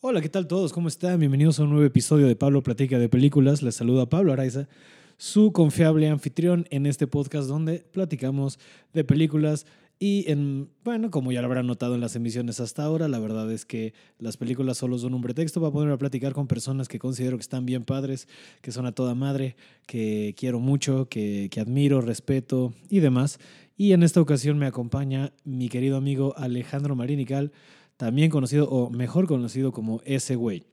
Hola, ¿qué tal todos? ¿Cómo están? Bienvenidos a un nuevo episodio de Pablo Platica de Películas. Les saluda Pablo Araiza, su confiable anfitrión en este podcast donde platicamos de películas y en, bueno, como ya lo habrán notado en las emisiones hasta ahora, la verdad es que las películas solo son un pretexto para poder a platicar con personas que considero que están bien padres, que son a toda madre, que quiero mucho, que, que admiro, respeto y demás. Y en esta ocasión me acompaña mi querido amigo Alejandro Marinical, también conocido o mejor conocido como ese güey.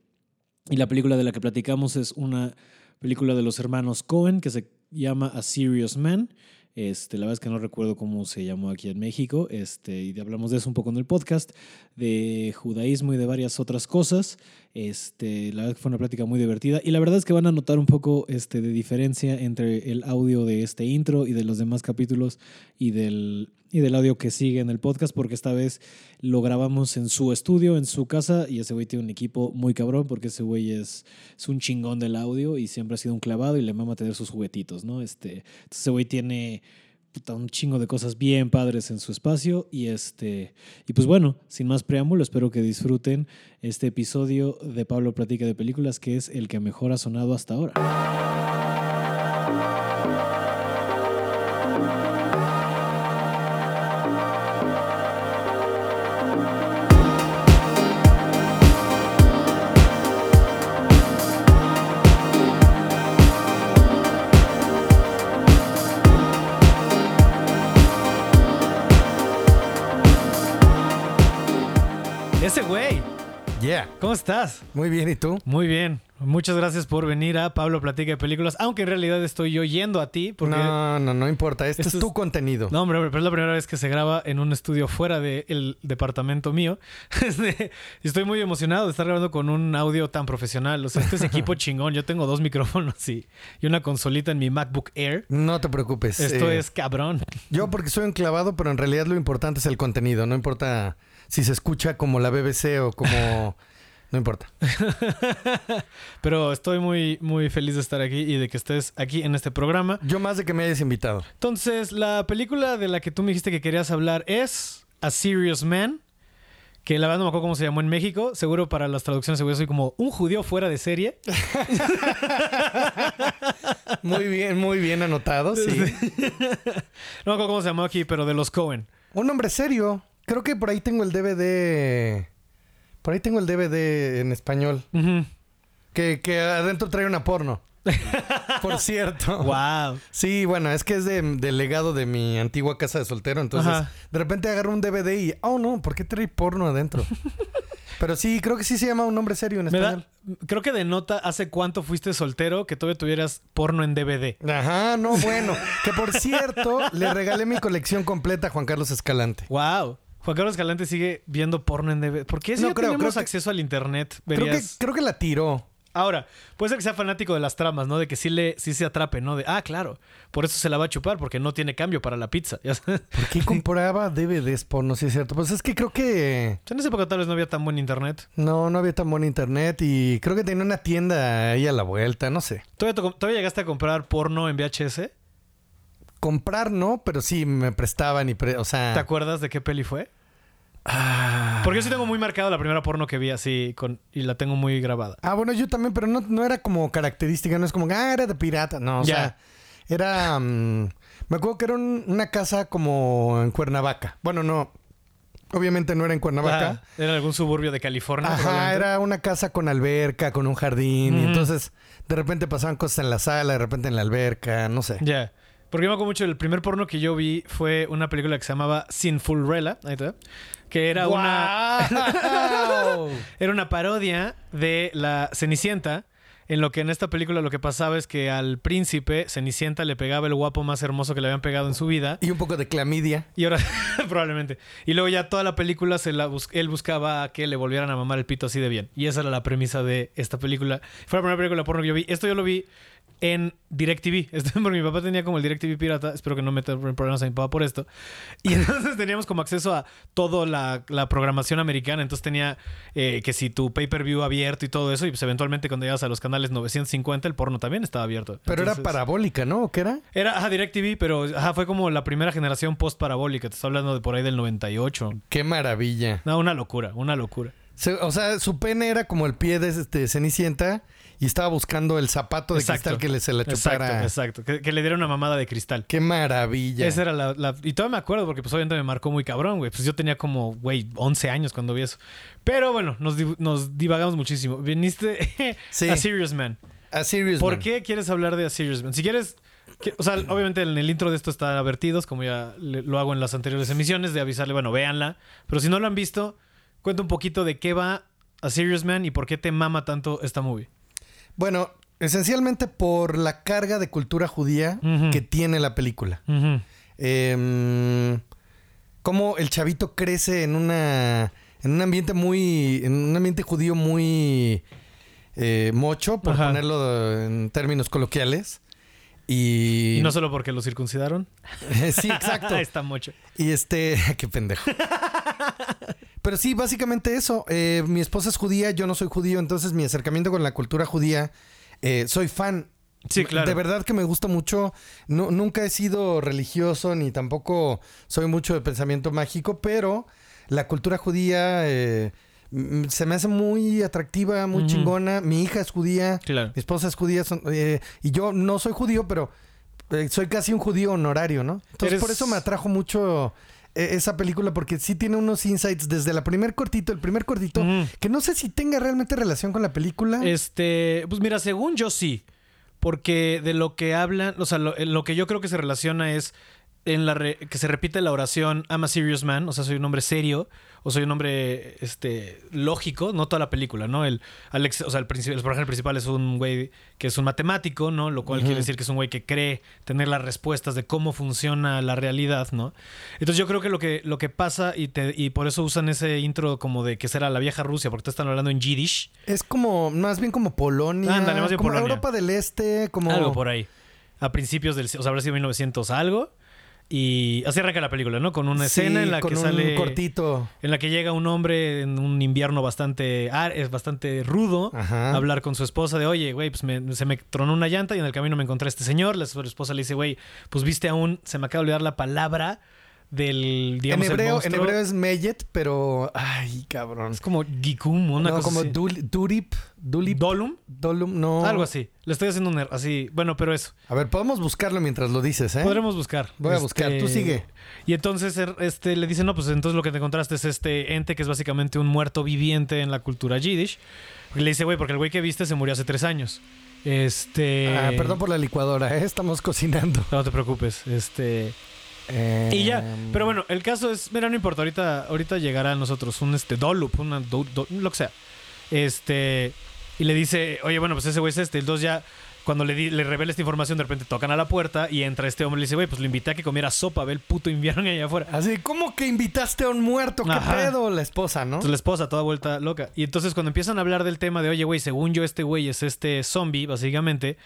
Y la película de la que platicamos es una película de los hermanos Cohen que se llama A Serious Man. Este, la verdad es que no recuerdo cómo se llamó aquí en México. Este, y hablamos de eso un poco en el podcast, de judaísmo y de varias otras cosas. Este, la verdad que fue una plática muy divertida. Y la verdad es que van a notar un poco este, de diferencia entre el audio de este intro y de los demás capítulos y del, y del audio que sigue en el podcast, porque esta vez lo grabamos en su estudio, en su casa, y ese güey tiene un equipo muy cabrón, porque ese güey es, es un chingón del audio y siempre ha sido un clavado y le mama tener sus juguetitos, ¿no? Este, entonces ese güey tiene un chingo de cosas bien padres en su espacio y este y pues bueno, sin más preámbulo, espero que disfruten este episodio de Pablo Platica de Películas que es el que mejor ha sonado hasta ahora. Ese güey, Yeah. ¿cómo estás? Muy bien, ¿y tú? Muy bien. Muchas gracias por venir a Pablo Platica de Películas, aunque en realidad estoy yo yendo a ti porque No, no, no importa. Este es tu contenido. No, hombre, hombre, pero es la primera vez que se graba en un estudio fuera del departamento mío. Este, y estoy muy emocionado de estar grabando con un audio tan profesional. O sea, este es equipo chingón. Yo tengo dos micrófonos y, y una consolita en mi MacBook Air. No te preocupes. Esto eh, es cabrón. Yo porque soy un clavado, pero en realidad lo importante es el contenido. No importa si se escucha como la BBC o como... No importa. Pero estoy muy, muy feliz de estar aquí y de que estés aquí en este programa. Yo más de que me hayas invitado. Entonces, la película de la que tú me dijiste que querías hablar es A Serious Man. Que la verdad no me acuerdo cómo se llamó en México. Seguro para las traducciones seguro soy como un judío fuera de serie. Muy bien, muy bien anotado, sí. No me acuerdo cómo se llamó aquí, pero de los Cohen. Un hombre serio. Creo que por ahí tengo el DVD... Por ahí tengo el DVD en español. Que, que adentro trae una porno. Por cierto. Wow. Sí, bueno, es que es de- del legado de mi antigua casa de soltero. Entonces, Ajá. de repente agarro un DVD y, oh no, ¿por qué trae porno adentro? Pero sí, creo que sí se llama un nombre serio en español. da, creo que denota hace cuánto fuiste soltero que todavía tuvieras porno en DVD. Ajá, no, bueno. que por cierto, le regalé mi colección completa a Juan Carlos Escalante. Wow. Juan Carlos Calante sigue viendo porno en DVD. ¿Por qué si No ya creo, tenemos creo que- acceso al internet? Creo que, creo que la tiró. Ahora, puede ser que sea fanático de las tramas, ¿no? De que sí, le, sí se atrape, ¿no? De, ah, claro, por eso se la va a chupar, porque no tiene cambio para la pizza. ¿Por qué compraba DVDs porno? Sí, es cierto. Pues es que creo que En esa época tal vez no había tan buen internet. no, no había tan buen internet y creo que tenía una tienda ahí a la vuelta, no sé. ¿Todavía, to- ¿Todavía llegaste a comprar porno en VHS? Comprar no, pero sí me prestaban y, pre- o sea... ¿Te acuerdas de qué peli fue? Ah. Porque yo sí tengo muy marcado la primera porno que vi así con, y la tengo muy grabada. Ah, bueno, yo también, pero no, no era como característica, no es como, ah, era de pirata, no, o Ya. sea, era, mm, me acuerdo que era un- una casa como en Cuernavaca. Bueno, no, obviamente no era en Cuernavaca. Ah, era algún suburbio de California. Ajá, era una casa con alberca, con un jardín, y entonces de repente pasaban cosas en la sala, de repente en la alberca, no sé. Ya. Porque yo me acuerdo mucho, el primer porno que yo vi fue una película que se llamaba Sinful Rella, ahí está, que era una... ¡Guau! Era una parodia de la Cenicienta, en lo que en esta película lo que pasaba es que al príncipe Cenicienta le pegaba el guapo más hermoso que le habían pegado en su vida. y un poco de clamidia. Y ahora, probablemente. Y luego ya toda la película se la bus- él buscaba que le volvieran a mamar el pito así de bien. Y esa era la premisa de esta película. Fue la primera película porno que yo vi. Esto yo lo vi en DirecTV. Esto porque mi papá tenía como el DirecTV pirata. Espero que no meta problemas a mi papá por esto. Y entonces teníamos como acceso a toda la, la programación americana. Entonces tenía eh, que si tu pay-per-view abierto y todo eso. Y pues eventualmente cuando llegas a los canales 950, el porno también estaba abierto. Pero era parabólica, ¿no? ¿O qué era? Era, ajá, DirecTV, pero ajá, fue como la primera generación post-parabólica. Te estoy hablando de por ahí del 98. Qué maravilla. No, una locura, una locura. Se- o sea, su pene era como el pie de este, Cenicienta y estaba buscando el zapato de Exacto. cristal que le, se la chupara. Exacto, exacto. Que, que le diera una mamada de cristal. Qué maravilla. Esa era la, la- Y todavía me acuerdo porque pues obviamente me marcó muy cabrón, güey. Pues yo tenía como, güey, 11 años cuando vi eso. Pero bueno, nos, nos divagamos muchísimo. Viniste Sí. a Serious Man. A Serious ¿Por Man. qué quieres hablar de A Serious Man? Si quieres... o sea, obviamente en el intro de esto está advertidos, como ya lo hago en las anteriores emisiones, de avisarle, bueno, véanla. Pero si no lo han visto, cuenta un poquito de qué va A Serious Man y por qué te mama tanto esta movie. Bueno, esencialmente por la carga de cultura judía que tiene la película. Eh, cómo el chavito crece en una en un ambiente muy en un ambiente judío muy eh, mocho por Ajá. ponerlo en términos coloquiales y, no solo porque lo circuncidaron. sí exacto Está mucho. y este qué pendejo pero sí básicamente eso Eh, mi esposa es judía yo no soy judío entonces mi acercamiento con la cultura judía eh, soy fan Sí, claro. de verdad que me gusta mucho. Nu- nunca he sido religioso ni tampoco soy mucho de pensamiento mágico, pero la cultura judía eh, se me hace muy atractiva, muy chingona. Mi hija es judía, Claro. mi esposa es judía son- eh, y yo no soy judío, pero eh, soy casi un judío honorario, ¿no? Entonces Eres- por eso me atrajo mucho esa película porque sí tiene unos insights desde la primer cortito, el primer cortito, que no sé si tenga realmente relación con la película. Este, pues mira, según yo sí, porque de lo que hablan, o sea, lo, lo que yo creo que se relaciona es en la re- que se repite la oración I'm a serious man, o sea, soy un hombre serio, o soy un hombre este lógico, no toda la película, ¿no? El Alex, o sea, el, el personaje principal es un güey que es un matemático, ¿no? Lo cual quiere decir que es un güey que cree tener las respuestas de cómo funciona la realidad, ¿no? Entonces yo creo que lo que, lo que pasa, y, te- y por eso usan ese intro como de que será la vieja Rusia, porque te están hablando en Yiddish. Es como, más bien como Polonia. Ándale, más bien como Polonia. Europa del Este, como... Algo por ahí. A principios del... O sea, habrá sido 1900 algo. Y así arranca la película, ¿no? Con una Sí, escena en la con que un sale... cortito. En la que llega un hombre en un invierno bastante... Es bastante rudo. Ajá. a hablar con su esposa de, oye, güey, pues me- se me tronó una llanta y en el camino me encontré a este señor. La su esposa le dice, güey, pues viste aún... Se me acaba de olvidar la palabra del... En Digamos, el hebreo, en hebreo es Meyet, pero... Ay, cabrón. Es como Gikum, una no, cosa como así. Dul- Durip. Dulip. Dolum. Dolum, no. Algo así. Le estoy haciendo un... er- Así... Bueno, pero eso. A ver, podemos buscarlo mientras lo dices, ¿eh? Podremos buscar. Voy a buscar. Tú sigue. Y entonces er- este, le dice, no, pues entonces lo que te encontraste es este ente que es básicamente un muerto viviente en la cultura yiddish. Le dice, güey, porque el güey que viste se murió hace tres años. Este... Ah, perdón por la licuadora, ¿eh? Estamos cocinando. No te preocupes. Este... Eh, Y ya. Pero bueno, el caso es... Mira, no importa. Ahorita, ahorita llegará a nosotros un este Dolup, una do- do- lo que sea. Este... Y le dice, oye, bueno, pues ese güey es este. El dos ya... Cuando le, di- le revela esta información, de repente tocan a la puerta y entra este hombre y le dice, güey, pues lo invité a que comiera sopa, ve el puto invierno allá afuera. Así, ¿cómo que invitaste a un muerto? ¿Qué Ajá. pedo? La esposa, ¿no? Entonces la esposa toda vuelta loca. Y entonces cuando empiezan a hablar del tema de, oye, güey, según yo este güey es este zombie, básicamente,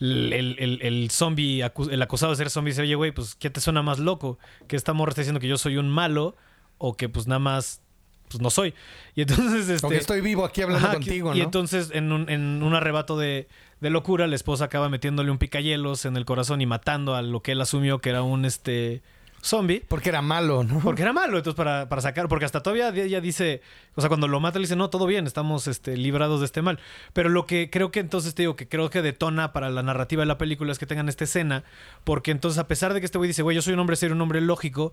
el, el, el- zombie, el acusado de ser zombie dice, oye, güey, pues ¿qué te suena más loco? Que esta morra está diciendo que yo soy un malo o que pues nada más, pues no soy. Y entonces, este... O que estoy vivo aquí hablando Ajá, contigo, Y ¿no? entonces, en un, en un arrebato de, de locura, la esposa acaba metiéndole un picayelos en el corazón y matando a lo que él asumió que era un este zombie. Porque era malo, ¿no? Porque era malo, entonces para, para sacar, porque hasta todavía ella dice, o sea, cuando lo mata le dice, no, todo bien, estamos este, librados de este mal. Pero lo que creo que entonces te digo, que creo que detona para la narrativa de la película es que tengan esta escena, porque entonces a pesar de que este güey dice, güey, yo soy un hombre serio, un hombre lógico,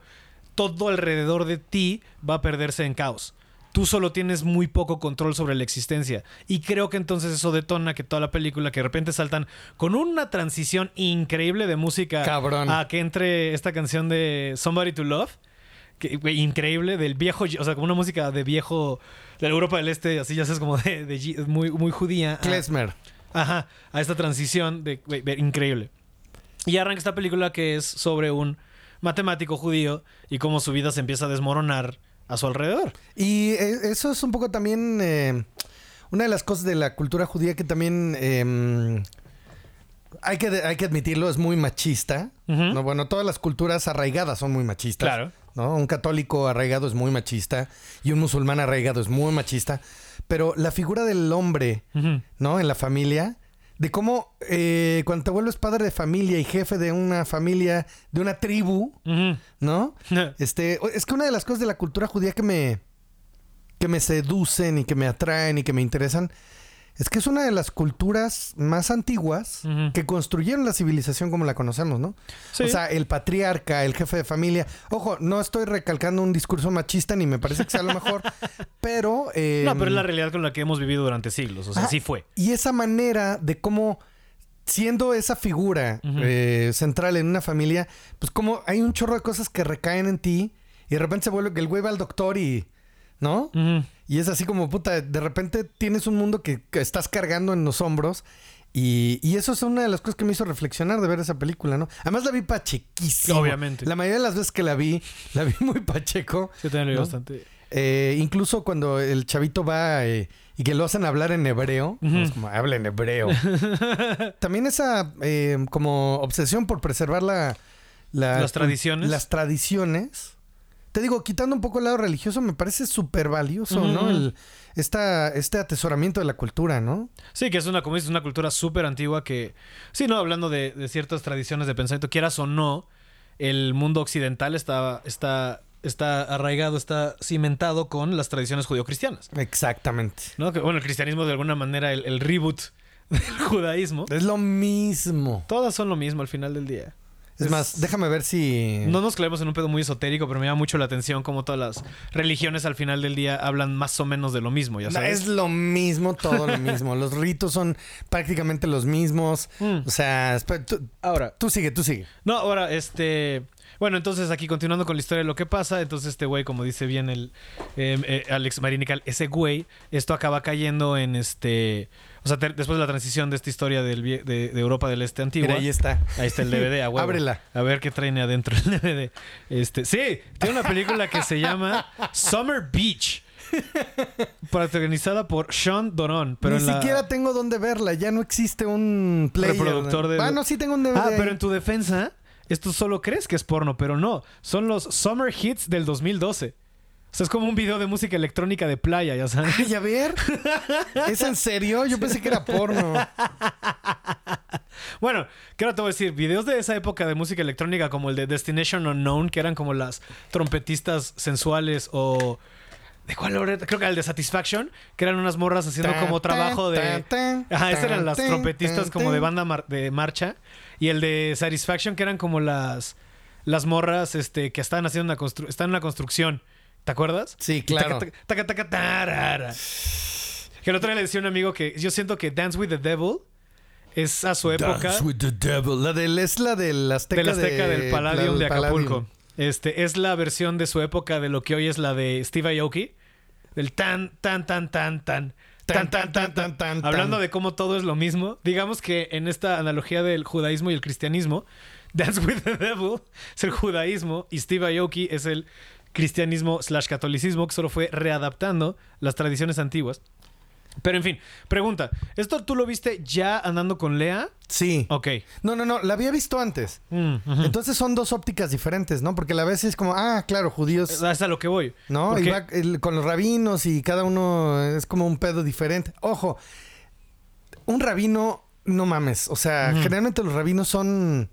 todo alrededor de ti va a perderse en caos. Tú solo tienes muy poco control sobre la existencia. Y creo que entonces eso detona que toda la película, que de repente saltan con una transición increíble de música Cabrón. a que entre esta canción de Somebody to Love. Que, increíble, del viejo, o sea, como una música de viejo, de la Europa del Este, así ya sabes, como de, de muy, muy judía. a- Klezmer. Ajá, a esta transición de ve- increíble. Y arranca esta película que es sobre un matemático judío y cómo su vida se empieza a desmoronar a su alrededor. Y eh, eso es un poco también eh, una de las cosas de la cultura judía que también eh, hay, que, hay que admitirlo, es muy machista. Bueno, todas las culturas arraigadas son muy machistas. Claro. ¿no? Un católico arraigado es muy machista y un musulmán arraigado es muy machista. Pero la figura del hombre. ¿no? En la familia, de cómo eh, cuando te vuelves padre de familia y jefe de una familia, de una tribu. ¿no? Este, es que una de las cosas de la cultura judía que me que me seducen y que me atraen y que me interesan, es que es una de las culturas más antiguas que construyeron la civilización como la conocemos, ¿no? Sí. O sea, el patriarca, el jefe de familia. Ojo, no estoy recalcando un discurso machista ni me parece que sea lo mejor, pero... eh, no, pero es la realidad con la que hemos vivido durante siglos. O sea, Ah, sí fue. Y esa manera de cómo, siendo esa figura eh, central en una familia, pues como hay un chorro de cosas que recaen en ti y de repente se vuelve que el güey va al doctor y... ¿No? Y es así como, puta, de repente tienes un mundo que, que estás cargando en los hombros. Y, y eso es una de las cosas que me hizo reflexionar de ver esa película, ¿no? Además la vi pachequísima. Obviamente. La mayoría de las veces que la vi, la vi muy pacheco. Sí, también lo vi ¿No? bastante. Eh, incluso cuando el chavito va eh, y que lo hacen hablar en hebreo, Ujú. es como, habla en hebreo. También esa eh, como obsesión por preservar la, la- Las tradiciones. Las tradiciones. Te digo, quitando un poco el lado religioso, me parece súper valioso, ¿no? El, esta, este atesoramiento de la cultura, ¿no? Sí, que es una, como dices, una cultura súper antigua que, sí, no, hablando de, de ciertas tradiciones de pensamiento, quieras o no, el mundo occidental está, está, está arraigado, está cimentado con las tradiciones judio-cristianas. Exactamente. ¿no? Que, bueno, el cristianismo de alguna manera, el, el reboot del judaísmo, Es lo mismo. todas son lo mismo al final del día. Es, Es- más, déjame ver si... No nos clavemos en un pedo muy esotérico, pero me llama mucho la atención cómo todas las religiones al final del día hablan más o menos de lo mismo, ya sabes. Es lo mismo, todo lo mismo. Los ritos son prácticamente los mismos. Mm. O sea, tú, Ahora, tú sigue, tú sigue. No, ahora, este. Bueno, entonces aquí continuando con la historia de lo que pasa, entonces este güey, como dice bien el eh, eh, Alex Marinical, ese güey, esto acaba cayendo en este. O sea, te- después de la transición de esta historia del, de, de Europa del Este antigua. Mira, ahí está. Ahí está el DVD, a huevo. Ábrela. A ver qué trae adentro el DVD. Este, sí, tiene una película que se llama Summer Beach. Protagonizada por Sean Doron. Pero Ni en la- siquiera tengo dónde verla. Ya no existe un player. Reproductor de- Ah, no, sí tengo un DVD. Ah, pero en tu defensa, esto solo crees que es porno, pero no. Son los Summer Hits del 2012. Sea, es como un video de música electrónica de playa, ya sabes. Ay, a ver. ¿Es en serio? Yo pensé que era porno. Bueno, ¿qué ahora te voy a decir? Videos de esa época de música electrónica como el de Destination Unknown, que eran como las trompetistas sensuales o... ¿De cuál era? Creo que el de Satisfaction, que eran unas morras haciendo como trabajo de... Ajá, esas eran las trompetistas como de banda mar- de marcha. Y el de Satisfaction, que eran como las, las morras este, que estaban haciendo una constru- están en una construcción. ¿Te acuerdas? Sí, claro. taca, taca, taca. Que el otro día le decía a un amigo que yo siento que Dance with the Devil es a su época Dance with the devil. La del, es la del Azteca. del Azteca de- del Palladium la de Acapulco. Palladium. Este es la versión de su época de lo que hoy es la de Steve Aoki. Del tan, tan, tan, tan, tan. Tan, tan, tan, tan, tan, Hablando de cómo todo es lo mismo. Digamos que en esta analogía del judaísmo y el cristianismo, Dance with the Devil es el judaísmo y Steve Aoki es el cristianismo slash catolicismo que solo fue readaptando las tradiciones antiguas. Pero en fin, pregunta, ¿esto tú lo viste ya andando con Lea? Sí. Ok. No, no, no. La había visto antes. Mm. Entonces son dos ópticas diferentes, ¿no? Porque la vez es como, ah, claro, judíos. Es a lo que voy. ¿No? Y va el- con los rabinos y cada uno es como un pedo diferente. Ojo, un rabino, no mames. O sea, generalmente los rabinos son.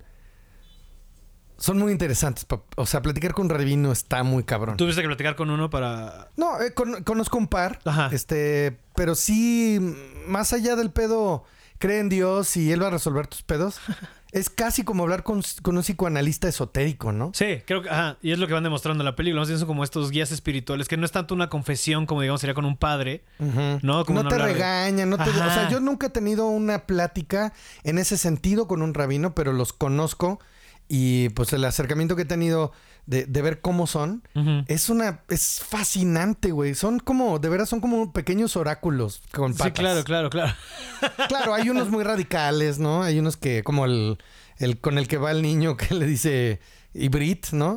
Son muy interesantes. O sea, platicar con un rabino está muy cabrón. Tuviste que platicar con uno para. No, eh, con- conozco un par. Ajá. Este, pero sí, más allá del pedo, cree en Dios y él va a resolver tus pedos. es casi como hablar con, con un psicoanalista esotérico, ¿no? Sí, creo que. Ajá. Y es lo que van demostrando en la película. Son como estos guías espirituales, que no es tanto una confesión como, digamos, sería con un padre. No, como no no te regañan, no te... O sea, yo nunca he tenido una plática en ese sentido con un rabino, pero los conozco y pues el acercamiento que he tenido de, de ver cómo son es una... Es fascinante, güey. Son como, de veras, son como pequeños oráculos con patas. Sí, claro, claro, claro. Claro, hay unos muy radicales, ¿no? Hay unos que, como el, el con el que va el niño que le dice Ibrit, ¿no?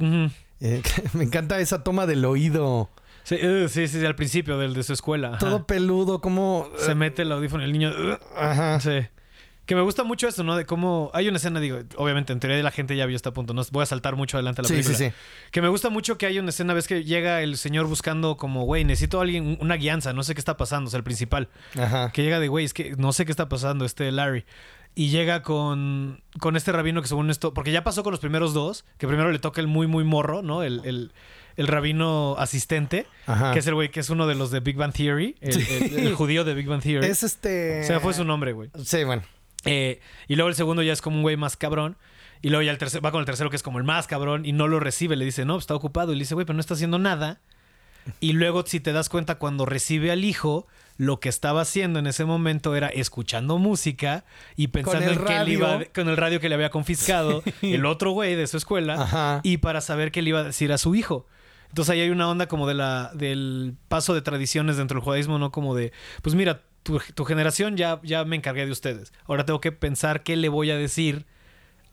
Eh, me encanta esa toma del oído. Sí, uh, sí, sí, al principio del, de su escuela. ajá. Todo peludo, como... Se mete el audífono y el niño. uh, Ajá. Sí. Que me gusta mucho eso, ¿no? De cómo. Hay una escena, digo, obviamente, en teoría la gente ya vio este punto. No voy a saltar mucho adelante a la Sí, sí, película. sí. Que me gusta mucho que hay una escena, ves que llega el señor buscando como, güey, necesito a alguien, una guianza, no sé qué está pasando, o sea, el principal. Ajá. Que llega de, güey, es que no sé qué está pasando, este Larry. Y llega con, con este rabino que según esto, porque ya pasó con los primeros dos, que primero le toca el muy, muy morro, ¿no? El, el, el rabino asistente, Ajá. que es el güey que es uno de los de Big Bang Theory, el, el- el judío de Big Bang Theory. Es este. O sea, fue su nombre, güey. Sí, bueno. Eh, y luego el segundo ya es como un güey más cabrón. Y luego ya el tercero, va con el tercero que es como el más cabrón y no lo recibe. Le dice, no, pues está ocupado. Y le dice, güey, pero no está haciendo nada. Y luego, si te das cuenta, cuando recibe al hijo, lo que estaba haciendo en ese momento era escuchando música y pensando en que él radio. iba, con el radio que le había confiscado el otro güey de su escuela Ajá. y para saber qué le iba a decir a su hijo. Entonces ahí hay una onda como de la, del paso de tradiciones dentro del judaísmo, ¿no? Como de, pues mira, tu, tu generación ya, ya me encargué de ustedes. Ahora tengo que pensar qué le voy a decir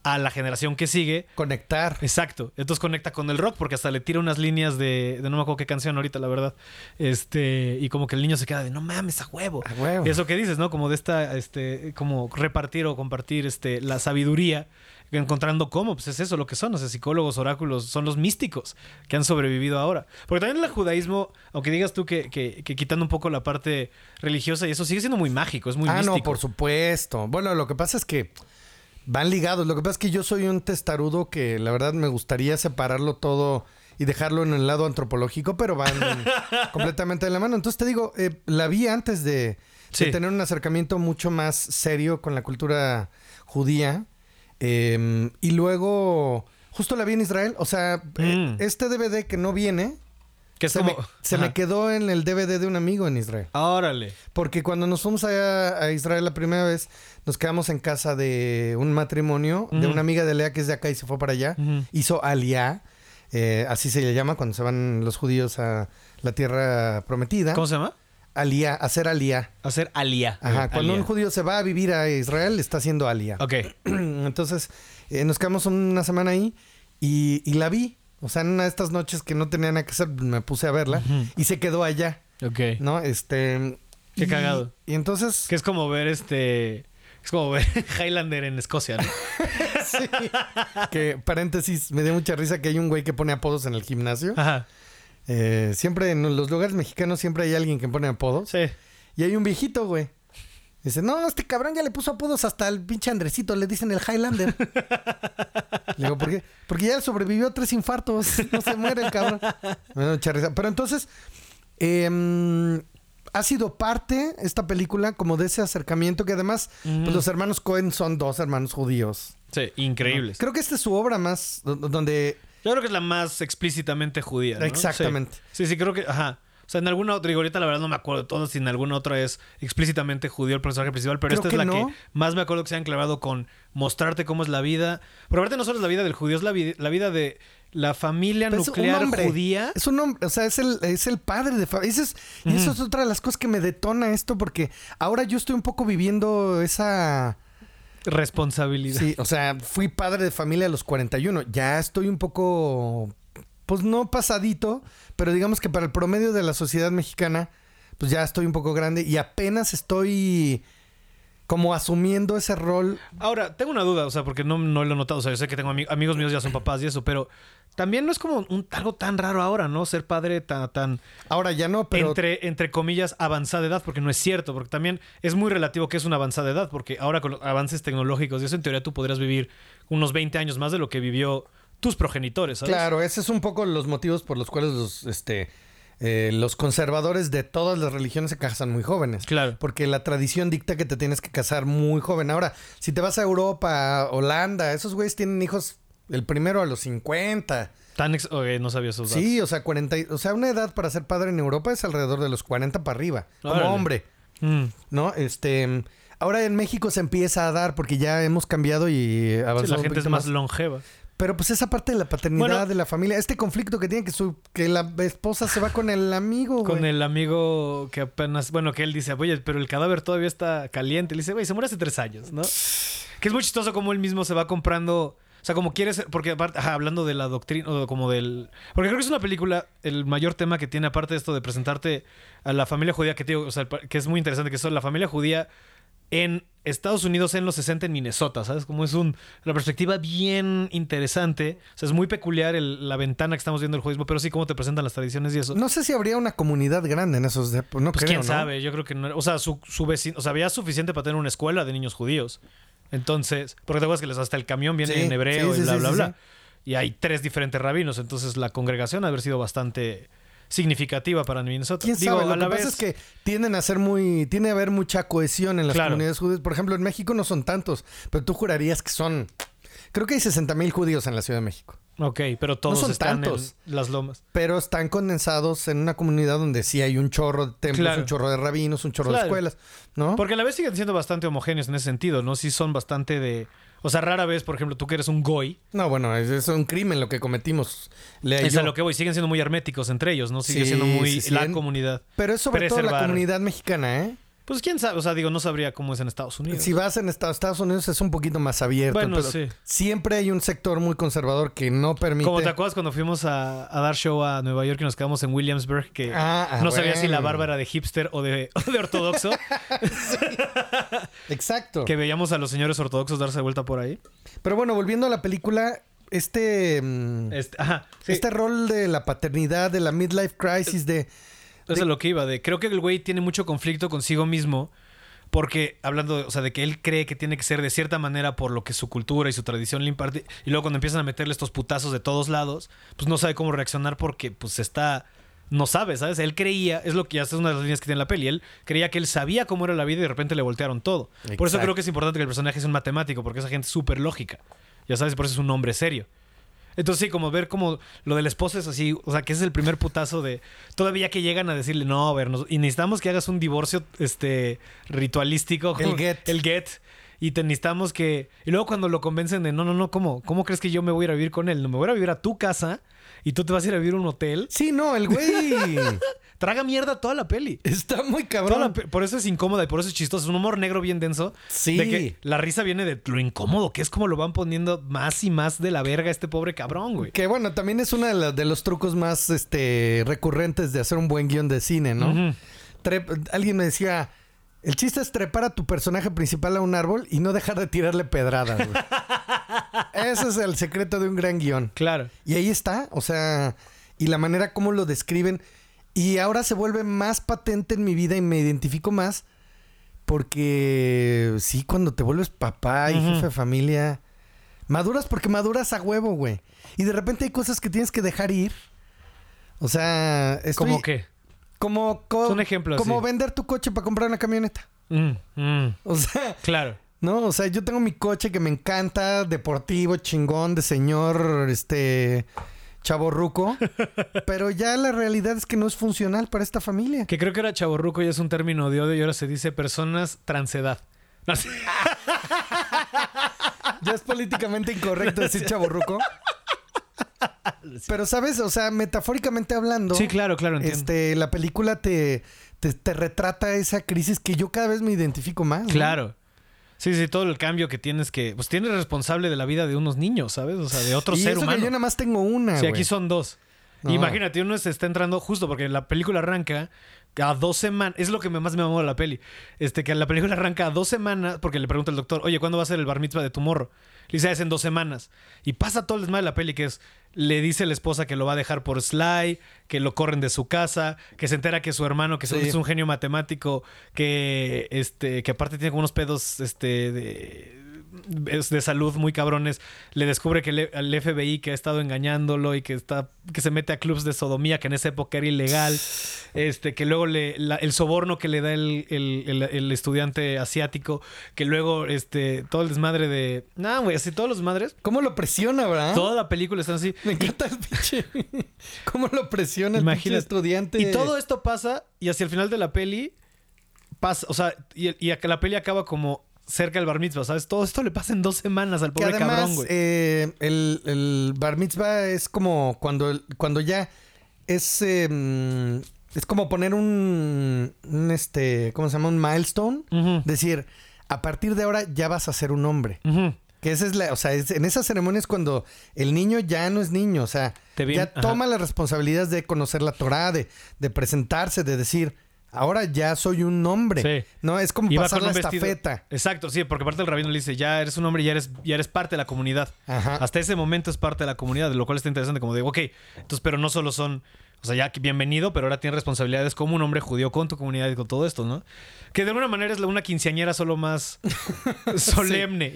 a la generación que sigue. Conectar. Exacto. Entonces conecta con el rock porque hasta le tira unas líneas de, de no me acuerdo qué canción ahorita, la verdad. Este, y como que el niño se queda de no mames a huevo. A huevo. Y eso que dices, ¿no? Como de esta, este, como repartir o compartir este, la sabiduría, encontrando cómo, pues es eso lo que son, o sea, psicólogos, oráculos, son los místicos que han sobrevivido ahora. Porque también el judaísmo, aunque digas tú que, que- que quitando un poco la parte religiosa y eso sigue siendo muy mágico, es muy ah, místico. no, por supuesto. Bueno, lo que pasa es que van ligados. Lo que pasa es que yo soy un testarudo que la verdad me gustaría separarlo todo y dejarlo en el lado antropológico, pero van completamente de la mano. Entonces te digo, eh, la vi antes de, tener un acercamiento mucho más serio con la cultura judía. Eh, y luego, justo la vi en Israel. O sea, eh, Mm. este DVD que no viene, Que se, como... me, se me quedó en el DVD de un amigo en Israel. Órale. Porque cuando nos fuimos allá a Israel la primera vez, nos quedamos en casa de un matrimonio, de una amiga de Lea que es de acá y se fue para allá. Hizo Aliá, eh, así se le llama cuando se van los judíos a la tierra prometida. ¿Cómo se llama? Aliá, hacer Aliá. Hacer alía. Ajá, cuando Alía. un judío se va a vivir a Israel, está haciendo Aliá. Ok. Entonces, eh, nos quedamos una semana ahí y, y la vi. O sea, en una de estas noches que no tenía nada que hacer, me puse a verla y se quedó allá, Ok. ¿no? Este. Qué y- cagado. Y entonces. Que es como ver este... Es como ver Highlander en Escocia, ¿no? Sí. Que, paréntesis, me dio mucha risa que hay un güey que pone apodos en el gimnasio. Ajá. Eh, siempre en los lugares mexicanos siempre hay alguien que pone apodos. Sí. Y hay un viejito, güey. Dice, no, este cabrón ya le puso apodos hasta el pinche Andresito, le dicen el Highlander. le digo, ¿por qué? Porque ya sobrevivió a tres infartos, no se muere el cabrón. Me da mucha risa. Pero entonces, em, ha sido parte esta película como de ese acercamiento que además, Mm. pues los hermanos Cohen son dos hermanos judíos. Sí, increíbles. Creo que esta es su obra más, do- donde Yo creo que es la más explícitamente judía. ¿no? Exactamente. Sí. sí, sí, creo que. Ajá. O sea, en alguna otra, digo, ahorita la verdad no me acuerdo de todo, si en alguna otra es explícitamente judío el personaje principal, pero Creo esta es la no. que más me acuerdo que se han clavado con mostrarte cómo es la vida. Pero aparte no solo es la vida del judío, es la, vi- la vida de la familia Pero nuclear judía. Es un hombre, o sea, es el, es el padre de familia. Eso es, Y eso es otra de las cosas que me detona esto, porque ahora yo estoy un poco viviendo esa. Responsabilidad. Sí, o sea, fui padre de familia a los 41. Ya estoy un poco. Pues no pasadito, pero digamos que para el promedio de la sociedad mexicana, pues ya estoy un poco grande y apenas ey como asumiendo ese rol. Ahora, tengo una duda, o sea, porque no, no lo he notado. O sea, yo sé que tengo ami- amigos míos ya son papás y eso, pero también no es como un, algo tan raro ahora, ¿no? Ser padre tan, tan Ahora ya no, pero. entre, entre comillas, avanzada edad, porque no es cierto, porque también es muy relativo que es una avanzada edad, porque ahora con los avances tecnológicos y eso, en teoría tú podrías vivir unos 20 años más de lo que vivió tus progenitores, ¿sabes? Claro, ese es un poco los motivos por los cuales los, este, eh, los conservadores de todas las religiones se casan muy jóvenes. Claro. Porque la tradición dicta que te tienes que casar muy joven. Ahora, si te vas a Europa, Holanda, esos güeyes tienen hijos el primero a los 50. Tan ex- ok, no sabía esos datos. Sí, o sea, 40, y- o sea, una edad para ser padre en Europa es alrededor de los 40 para arriba, como hombre, Mm. ¿no? Este, ahora en México se empieza a dar porque ya hemos cambiado y Sí, avanzado la un gente es más longeva. pero pues esa parte de la paternidad, Bueno. de la familia, este conflicto que tiene que su que la esposa se va con el amigo, Con el amigo que apenas, bueno, que él dice, oye, pero el cadáver todavía está caliente. Le dice, güey, se murió hace tres años, ¿no? Que es muy chistoso como él mismo se va comprando. O sea, como quiere ser. Porque aparte, ajá, hablando de la doctrina, o como del. Porque creo que es una película, el mayor tema que tiene, aparte de esto de presentarte a la familia judía, que, te o sea, que es muy interesante, que son la familia judía en Estados Unidos en los 60 en Minnesota, ¿sabes? Como es un, la perspectiva bien interesante. O sea, es muy peculiar el- la ventana que estamos viendo del judaísmo, pero sí cómo te presentan las tradiciones y eso. No sé si habría una comunidad grande en esos de- no Pues creo, quién ¿no? sabe, yo creo que no. O sea, su, su vecino, o sea, había suficiente para tener una escuela de niños judíos. Entonces, porque te acuerdas que les hasta el camión viene Sí, en hebreo sí, y bla, sí, bla, bla. y hay tres diferentes rabinos. Entonces la congregación ha haber sido bastante significativa para Minnesota. ¿Quién Digo, sabe? Lo a la que vez, pasa es que tienden a ser muy... Tiene a haber mucha cohesión en las Claro. comunidades judías. Por ejemplo, en México no son tantos, pero tú jurarías que son... Creo que hay 60 mil judíos en la Ciudad de México. Ok, pero todos son están tantos. en las lomas. Pero están condensados en una comunidad donde sí hay un chorro de templos, Claro. un chorro de rabinos, un chorro Claro. de escuelas, ¿no? Porque a la vez siguen siendo bastante homogéneos en ese sentido, ¿no? Sí son bastante de... O sea, rara vez, por ejemplo, tú que eres un goy, No, bueno, es, es un crimen lo que cometimos. Es yo. a lo que voy, siguen siendo muy herméticos entre ellos, ¿no? Sigue Sí, siendo muy sí, sí. la En- comunidad. Pero es sobre todo la comunidad mexicana, ¿eh? Pues quién sabe, o sea, digo, no sabría cómo es en Estados Unidos. Si vas en Estados, Estados Unidos es un poquito más abierto. Bueno, pero sí. Siempre hay un sector muy conservador que no permite... Como te acuerdas cuando fuimos a, a dar show a Nueva York y nos quedamos en Williamsburg, que Ah, ah, no sabía si la barba era de hipster o de, o de ortodoxo, Exacto. que veíamos a los señores ortodoxos darse vuelta por ahí. Pero bueno, volviendo a la película, este... mm, Este, ajá, sí. Este rol de la paternidad, de la midlife crisis, de... Eso es lo que iba de. Creo que el güey tiene mucho conflicto consigo mismo. Porque hablando, de- o sea, de que él cree que tiene que ser de cierta manera por lo que su cultura y su tradición le imparte. Y luego cuando empiezan a meterle estos putazos de todos lados, pues no sabe cómo reaccionar porque pues está. No sabe, ¿sabes? Él creía, es lo que ya es una de las líneas que tiene la peli. Él creía que él sabía cómo era la vida y de repente le voltearon todo. Por eso creo que es importante que el personaje sea un matemático, porque esa gente es súper lógica. Ya sabes, por eso es un hombre serio. Entonces sí, como ver como lo del esposo es así, o sea, que ese es el primer putazo de todavía que llegan a decirle, no, a ver, nos- y necesitamos que hagas un divorcio este ritualístico. El get. El get. Y te necesitamos que... Y luego cuando lo convencen de, no, no, no, ¿cómo? ¿Cómo crees que yo me voy a ir a vivir con él? No, me voy a ir a vivir a tu casa y tú te vas a ir a vivir a un hotel. Sí, no, el güey Traga mierda toda la peli. está muy cabrón. pe- por eso es incómoda y por eso es chistoso. Es un humor negro bien denso. Sí. De que la risa viene de lo incómodo, que es como lo van poniendo más y más de la verga este pobre cabrón, güey. Que bueno, también es uno de, la- de los trucos más este, recurrentes de hacer un buen guion de cine, ¿no? Trep- alguien me decía, el chiste es trepar a tu personaje principal a un árbol y no dejar de tirarle pedradas, güey. Ese es el secreto de un gran guion. Claro. Y ahí está, o sea, y la manera como lo describen. Y ahora se vuelve más patente en mi vida y me identifico más porque sí, cuando te vuelves papá y jefe de familia, maduras porque maduras a huevo, güey. Y de repente hay cosas que tienes que dejar ir. O sea, estoy- ¿Cómo qué? Como, un ejemplo como así. vender tu coche para comprar una camioneta. Mm, mm, O sea, claro. no, o sea, yo tengo mi coche que me encanta, deportivo, chingón, de señor, este, chavo ruco, pero ya la realidad es que no es funcional para esta familia. Que creo que era chaborruco y es un término de odio y ahora se dice personas transedad. No. Ya es políticamente incorrecto decir chavo ruco. Pero, ¿sabes? O sea, metafóricamente hablando, Sí, claro, claro, entiendo. este, la película te, te, te retrata esa crisis que yo cada vez me identifico más. ¿no? Sí, sí, todo el cambio que tienes que... Pues tienes responsable de la vida de unos niños, ¿sabes? O sea, de otro y ser eso que humano. yo nada más tengo una, Sí, aquí son dos. No. Imagínate, uno se está entrando justo porque la película arranca a dos semanas. Es lo que más me mamó de la peli. Este, que la película arranca a dos semanas porque le pregunta el doctor, oye, ¿cuándo va a ser el bar mitzvah de tu morro? Le dice, "Ah, es en dos semanas. Y pasa todo el desmadre de la peli que es, le dice la esposa que lo va a dejar por Sly, que lo corren de su casa, que se entera que su hermano, que Sí. es un genio matemático, que, este, que aparte tiene como unos pedos, este, de de salud muy cabrones, le descubre que el, FBI que ha estado engañándolo y que está que se mete a clubs de sodomía que en esa época era ilegal, este que luego le la- el soborno que le da el, el- el- el estudiante asiático, que luego este todo el desmadre de, no, güey, así todos los desmadres, ¿Cómo lo presiona, verdad? toda la película está así. Me encanta el pinche. ¿Cómo lo presiona el pinche estudiante? Y todo esto pasa y hacia el final de la peli pasa, o sea, y, y la peli acaba como cerca del bar mitzvah, ¿sabes? Todo esto le pasa en dos semanas al Que pobre además, cabrón, güey. eh, el, el bar mitzvah es como cuando, cuando ya es, eh, mm, es como poner un, un, este, ¿cómo se llama? Un milestone. Decir, a partir de ahora ya vas a ser un hombre. Que esa es la, o sea, es- en esas ceremonias cuando el niño ya no es niño, o sea, Te ya ajá. toma las responsabilidades de conocer la Torah, de, de presentarse, de decir, ahora ya soy un hombre. Sí. No, es como pasar la vestido- estafeta. Exacto, sí, porque aparte el rabino le dice, ya eres un hombre, ya eres, ya eres parte de la comunidad. Ajá. Hasta ese momento es parte de la comunidad, de lo cual está interesante, como digo, ok, entonces, pero no solo son, O sea, ya bienvenido, pero ahora tienes responsabilidades como un hombre judío con tu comunidad y con todo esto, ¿no? Que de alguna manera es una quinceañera solo más solemne.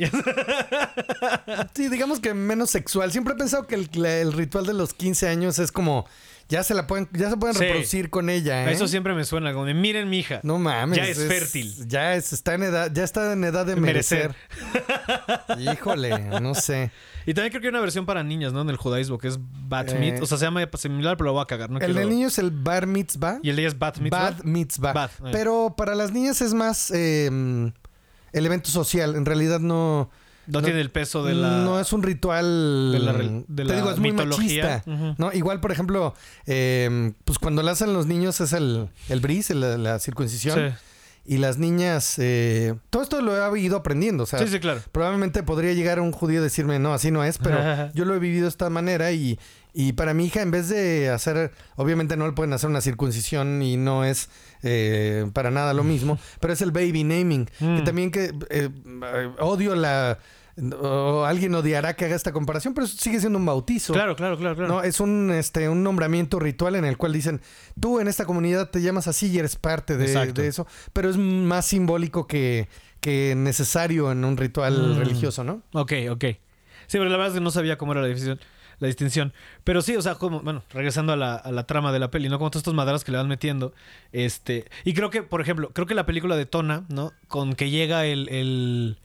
Sí, digamos que menos sexual. Siempre he pensado que el ritual de los 15 años es como. Ya se la pueden, ya se pueden Sí. reproducir con ella, ¿eh? Eso siempre me suena como de, miren, mi hija. No mames. Ya es fértil. Ya es, está en edad, ya está en edad de Merecer. merecer. Híjole, no sé. Y también creo que hay una versión para niñas, ¿no? En el judaísmo, que es Bat Eh. Mit. O sea, se llama similar, pero lo voy a cagar, ¿no? el Quiero- del niño es el bar mitzvah. Y el de ella es Bat Mitzvah. Bad mitzvah. Bad, eh. Pero para las niñas es más eh, el evento social. En realidad no. No, no- tiene el peso de la... No es un ritual. de la de te digo, es muy machista. ¿no? Igual, por ejemplo, eh, pues cuando la hacen los niños es el, el bris, la, circuncisión. Sí. Y las niñas. eh, todo esto lo he ido aprendiendo. O sea, sí, sí, claro. probablemente podría llegar un judío y decirme, no, así no es, pero yo lo he vivido de esta manera y, y para mi hija, en vez de hacer, obviamente no le pueden hacer una circuncisión y no es eh, para nada lo mismo, pero es el baby naming, que Mm. también que eh, odio la... o alguien odiará que haga esta comparación, pero sigue siendo un bautizo. Claro, claro, claro, claro. No, es un, este, un nombramiento ritual en el cual dicen, tú en esta comunidad te llamas así y eres parte de, eso, pero es más simbólico que, que necesario en un ritual Mm. religioso, ¿no? Ok, ok. Sí, pero la verdad es que no sabía cómo era la distinción. La distinción. Pero sí, o sea, como, bueno, regresando a la, a la trama de la peli, ¿no? Como todos estos madrazos que le van metiendo. Este. Y creo que, por ejemplo, creo que la película de Tona, ¿no? Con que llega el. el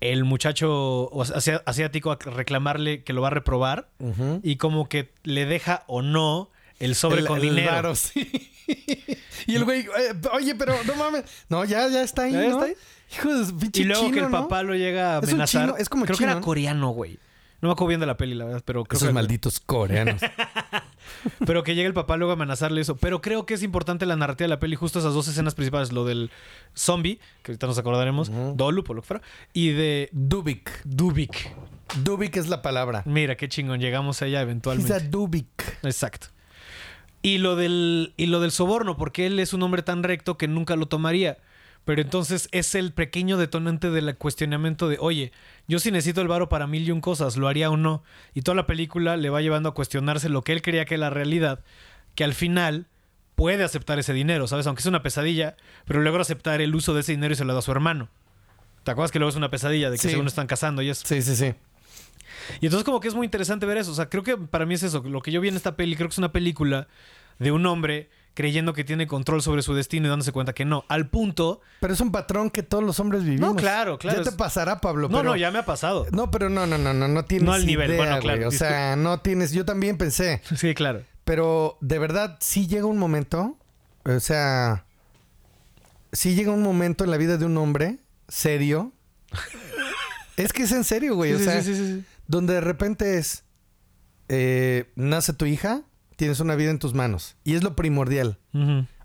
el muchacho asiático a reclamarle que lo va a reprobar y como que le deja o no el sobre El- con el dinero. varo, sí. y el güey, eh, oye, pero no mames. No, ya, ya está ahí, ¿Ya ¿no? está ahí? Hijo de pinche Y luego que el ¿no? papá lo llega a Es un amenazar. chino, es como creo que era ¿no? coreano, güey. No me acuerdo bien de la peli, la verdad, pero creo Esos que malditos coreanos. Pero que llegue el papá luego a amenazarle eso. Pero creo que es importante la narrativa de la peli, justo esas dos escenas principales, lo del zombie, que ahorita nos acordaremos, Ujú. Dolu, por lo que fuera, y de Dubik. Dubik. Dubik es la palabra. Mira, qué chingón, llegamos a ella He's a eventualmente. Dubik. Exacto. Y lo del, y lo del soborno, porque él es un hombre tan recto que nunca lo tomaría. Pero entonces es el pequeño detonante del cuestionamiento de, oye, yo sí necesito el varo para mil y un cosas, ¿lo haría o no? Y toda la película le va llevando a cuestionarse lo que él creía que era la realidad, que al final puede aceptar ese dinero, ¿sabes? Aunque es una pesadilla, pero logra aceptar el uso de ese dinero y se lo da a su hermano. ¿Te acuerdas que luego es una pesadilla de que Sí. según están casando y eso? Sí, sí, sí. Y entonces como que es muy interesante ver eso. O sea, creo que para mí es eso. Lo que yo vi en esta peli, creo que es una película de un hombre creyendo que tiene control sobre su destino y dándose cuenta que no. Al punto... Pero es un patrón que todos los hombres vivimos. No, claro, claro, Ya te pasará, Pablo. No, pero- no, ya me ha pasado. No, pero no, no, no, no, no tienes No al nivel, idea, bueno, claro, güey. O sea, no tienes... Yo también pensé. Sí, claro. Pero de verdad, sí llega un momento, o sea, sí llega un momento en la vida de un hombre serio. es que es en serio, güey. o Sí, sea, sí. donde de repente es, eh, nace tu hija, tienes una vida en tus manos. Y es lo primordial.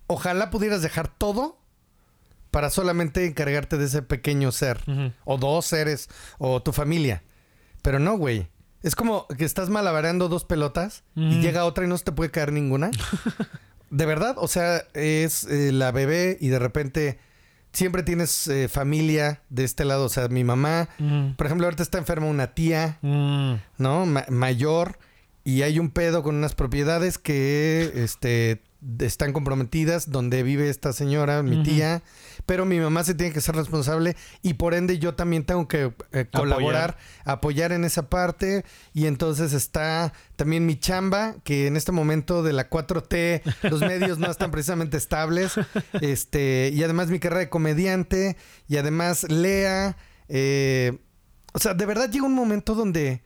Ojalá pudieras dejar todo para solamente encargarte de ese pequeño ser. O dos seres, o tu familia. Pero no, güey. Es como que estás malabareando dos pelotas y llega otra y no se te puede caer ninguna. de verdad, o sea, es eh, la bebé y de repente siempre tienes eh, familia de este lado. O sea, mi mamá, por ejemplo, ahorita está enferma una tía, Mm. ¿no? Ma- mayor y hay un pedo con unas propiedades que este están comprometidas donde vive esta señora, mi tía, pero mi mamá se tiene que ser responsable y por ende yo también tengo que eh, colaborar, apoyar en esa parte y entonces está también mi chamba que en este momento de la 4T los medios no están precisamente estables, este y además mi carrera de comediante y además Lea, eh, o sea, de verdad llega un momento donde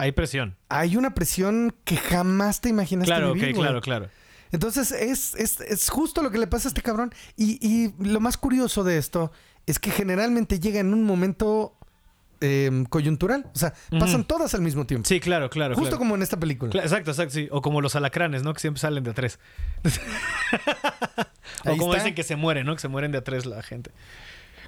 Hay presión. hay una presión que jamás te imaginaste Claro, vivir, ok, güey. claro, claro. Entonces es, es, es justo lo que le pasa a este cabrón. Y, y lo más curioso de esto es que generalmente llega en un momento eh, coyuntural. O sea, pasan todas al mismo tiempo. Sí, claro, claro. justo claro. como en esta película. Exacto, exacto, sí. O como los alacranes, ¿no? Que siempre salen de a tres. o Ahí como está. dicen que se mueren, ¿no? Que se mueren de a tres la gente.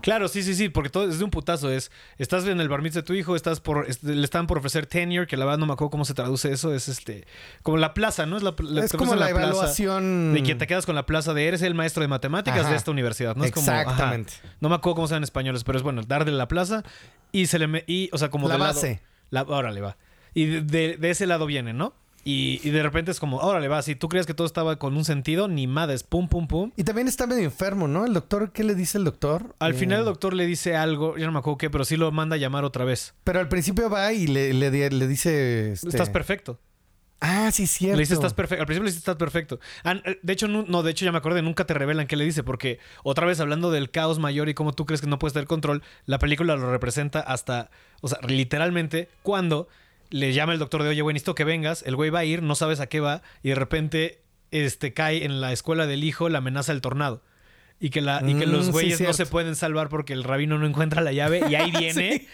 Claro, sí, sí, sí, porque todo es de un putazo. Es, estás en el bar mitzvah de tu hijo, estás por, le están por ofrecer tenure, que la verdad no me acuerdo cómo se traduce eso. Es este, como la plaza, ¿no? Es, la, la- es como la, evaluación. De que te quedas con la plaza de eres el maestro de matemáticas Ajá. de esta universidad, ¿no? Es como, ajá. Exactamente. no me acuerdo cómo sean en españoles, pero es bueno, darle la plaza y se le... y, o sea, como La lado- base. la, órale, va. Y de, de- de ese lado viene, ¿no? Y, y de repente es como, órale, va, si tú creías que todo estaba con un sentido, ni madres, pum, pum, pum. Y también está medio enfermo, ¿no? El doctor, ¿qué le dice el doctor? Al Eh, final el doctor le dice algo, ya no me acuerdo qué, pero sí lo manda a llamar otra vez. Pero al principio va y le, le, di- le dice... este- Estás perfecto. Ah, sí, cierto. Le dice estás perfecto. Al principio le dice estás perfecto. Ah, eh, de hecho, no, no, de hecho ya me acordé, nunca te revelan qué le dice, porque otra vez hablando del caos mayor y cómo tú crees que no puedes tener control, la película lo representa hasta, o sea, literalmente cuando le llama el doctor de, oye, güey, necesito que vengas, el güey va a ir, no sabes a qué va, y de repente este, cae en la escuela del hijo la amenaza del tornado. Y que, la, y que Mm, los sí, güeyes no se pueden salvar porque el rabino no encuentra la llave y ahí viene.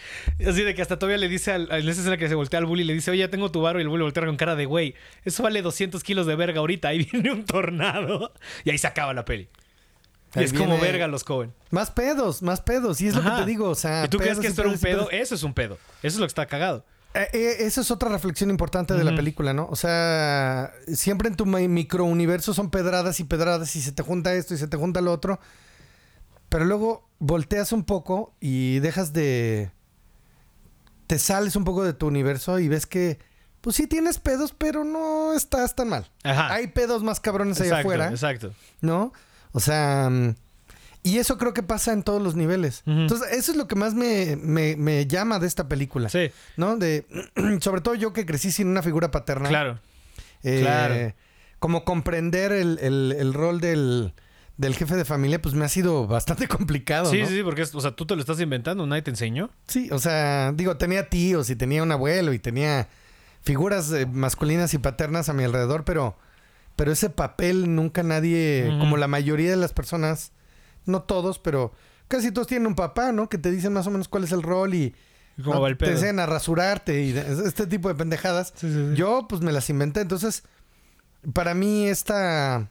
Así de que hasta todavía le dice, al, en esa escena que se voltea al bully, le dice, oye, ya tengo tu barro y el bully voltea con cara de, güey, eso vale 200 kilos de verga ahorita, ahí viene un tornado. Y ahí se acaba la peli. Ahí es como verga los Cohen. Más pedos, más pedos. Y es lo que te digo, o sea... ¿Y tú crees que esto era un pedo? pedos. Eso es un pedo. Eso es lo que está cagado. Eh, eh, esa es otra reflexión importante de la película, ¿no? O sea, siempre en tu mi- microuniverso son pedradas y pedradas y se te junta esto y se te junta lo otro. Pero luego volteas un poco y dejas de... Te sales un poco de tu universo y ves que, pues sí tienes pedos, pero no estás tan mal. Ajá. Hay pedos más cabrones allá exacto, afuera, exacto. ¿no? O sea... Y eso creo que pasa en todos los niveles. Entonces, eso es lo que más me, me- me llama de esta película. Sí, ¿no? De, sobre todo yo que crecí sin una figura paterna. claro. eh, claro. Como comprender el, el- el rol del, del jefe de familia, pues me ha sido bastante complicado, Sí, ¿no? sí, sí, porque es- o sea, tú te lo estás inventando, nadie te enseñó. Sí, o sea, digo, tenía tíos y tenía un abuelo y tenía figuras eh, masculinas y paternas a mi alrededor, pero, pero ese papel nunca nadie, como la mayoría de las personas, no todos, pero casi todos tienen un papá, ¿no? Que te dicen más o menos cuál es el rol y ¿Cómo ¿no? va el te enseñan a rasurarte y este tipo de pendejadas. Sí, sí, sí. Yo, pues, me las inventé. Entonces, para mí, esta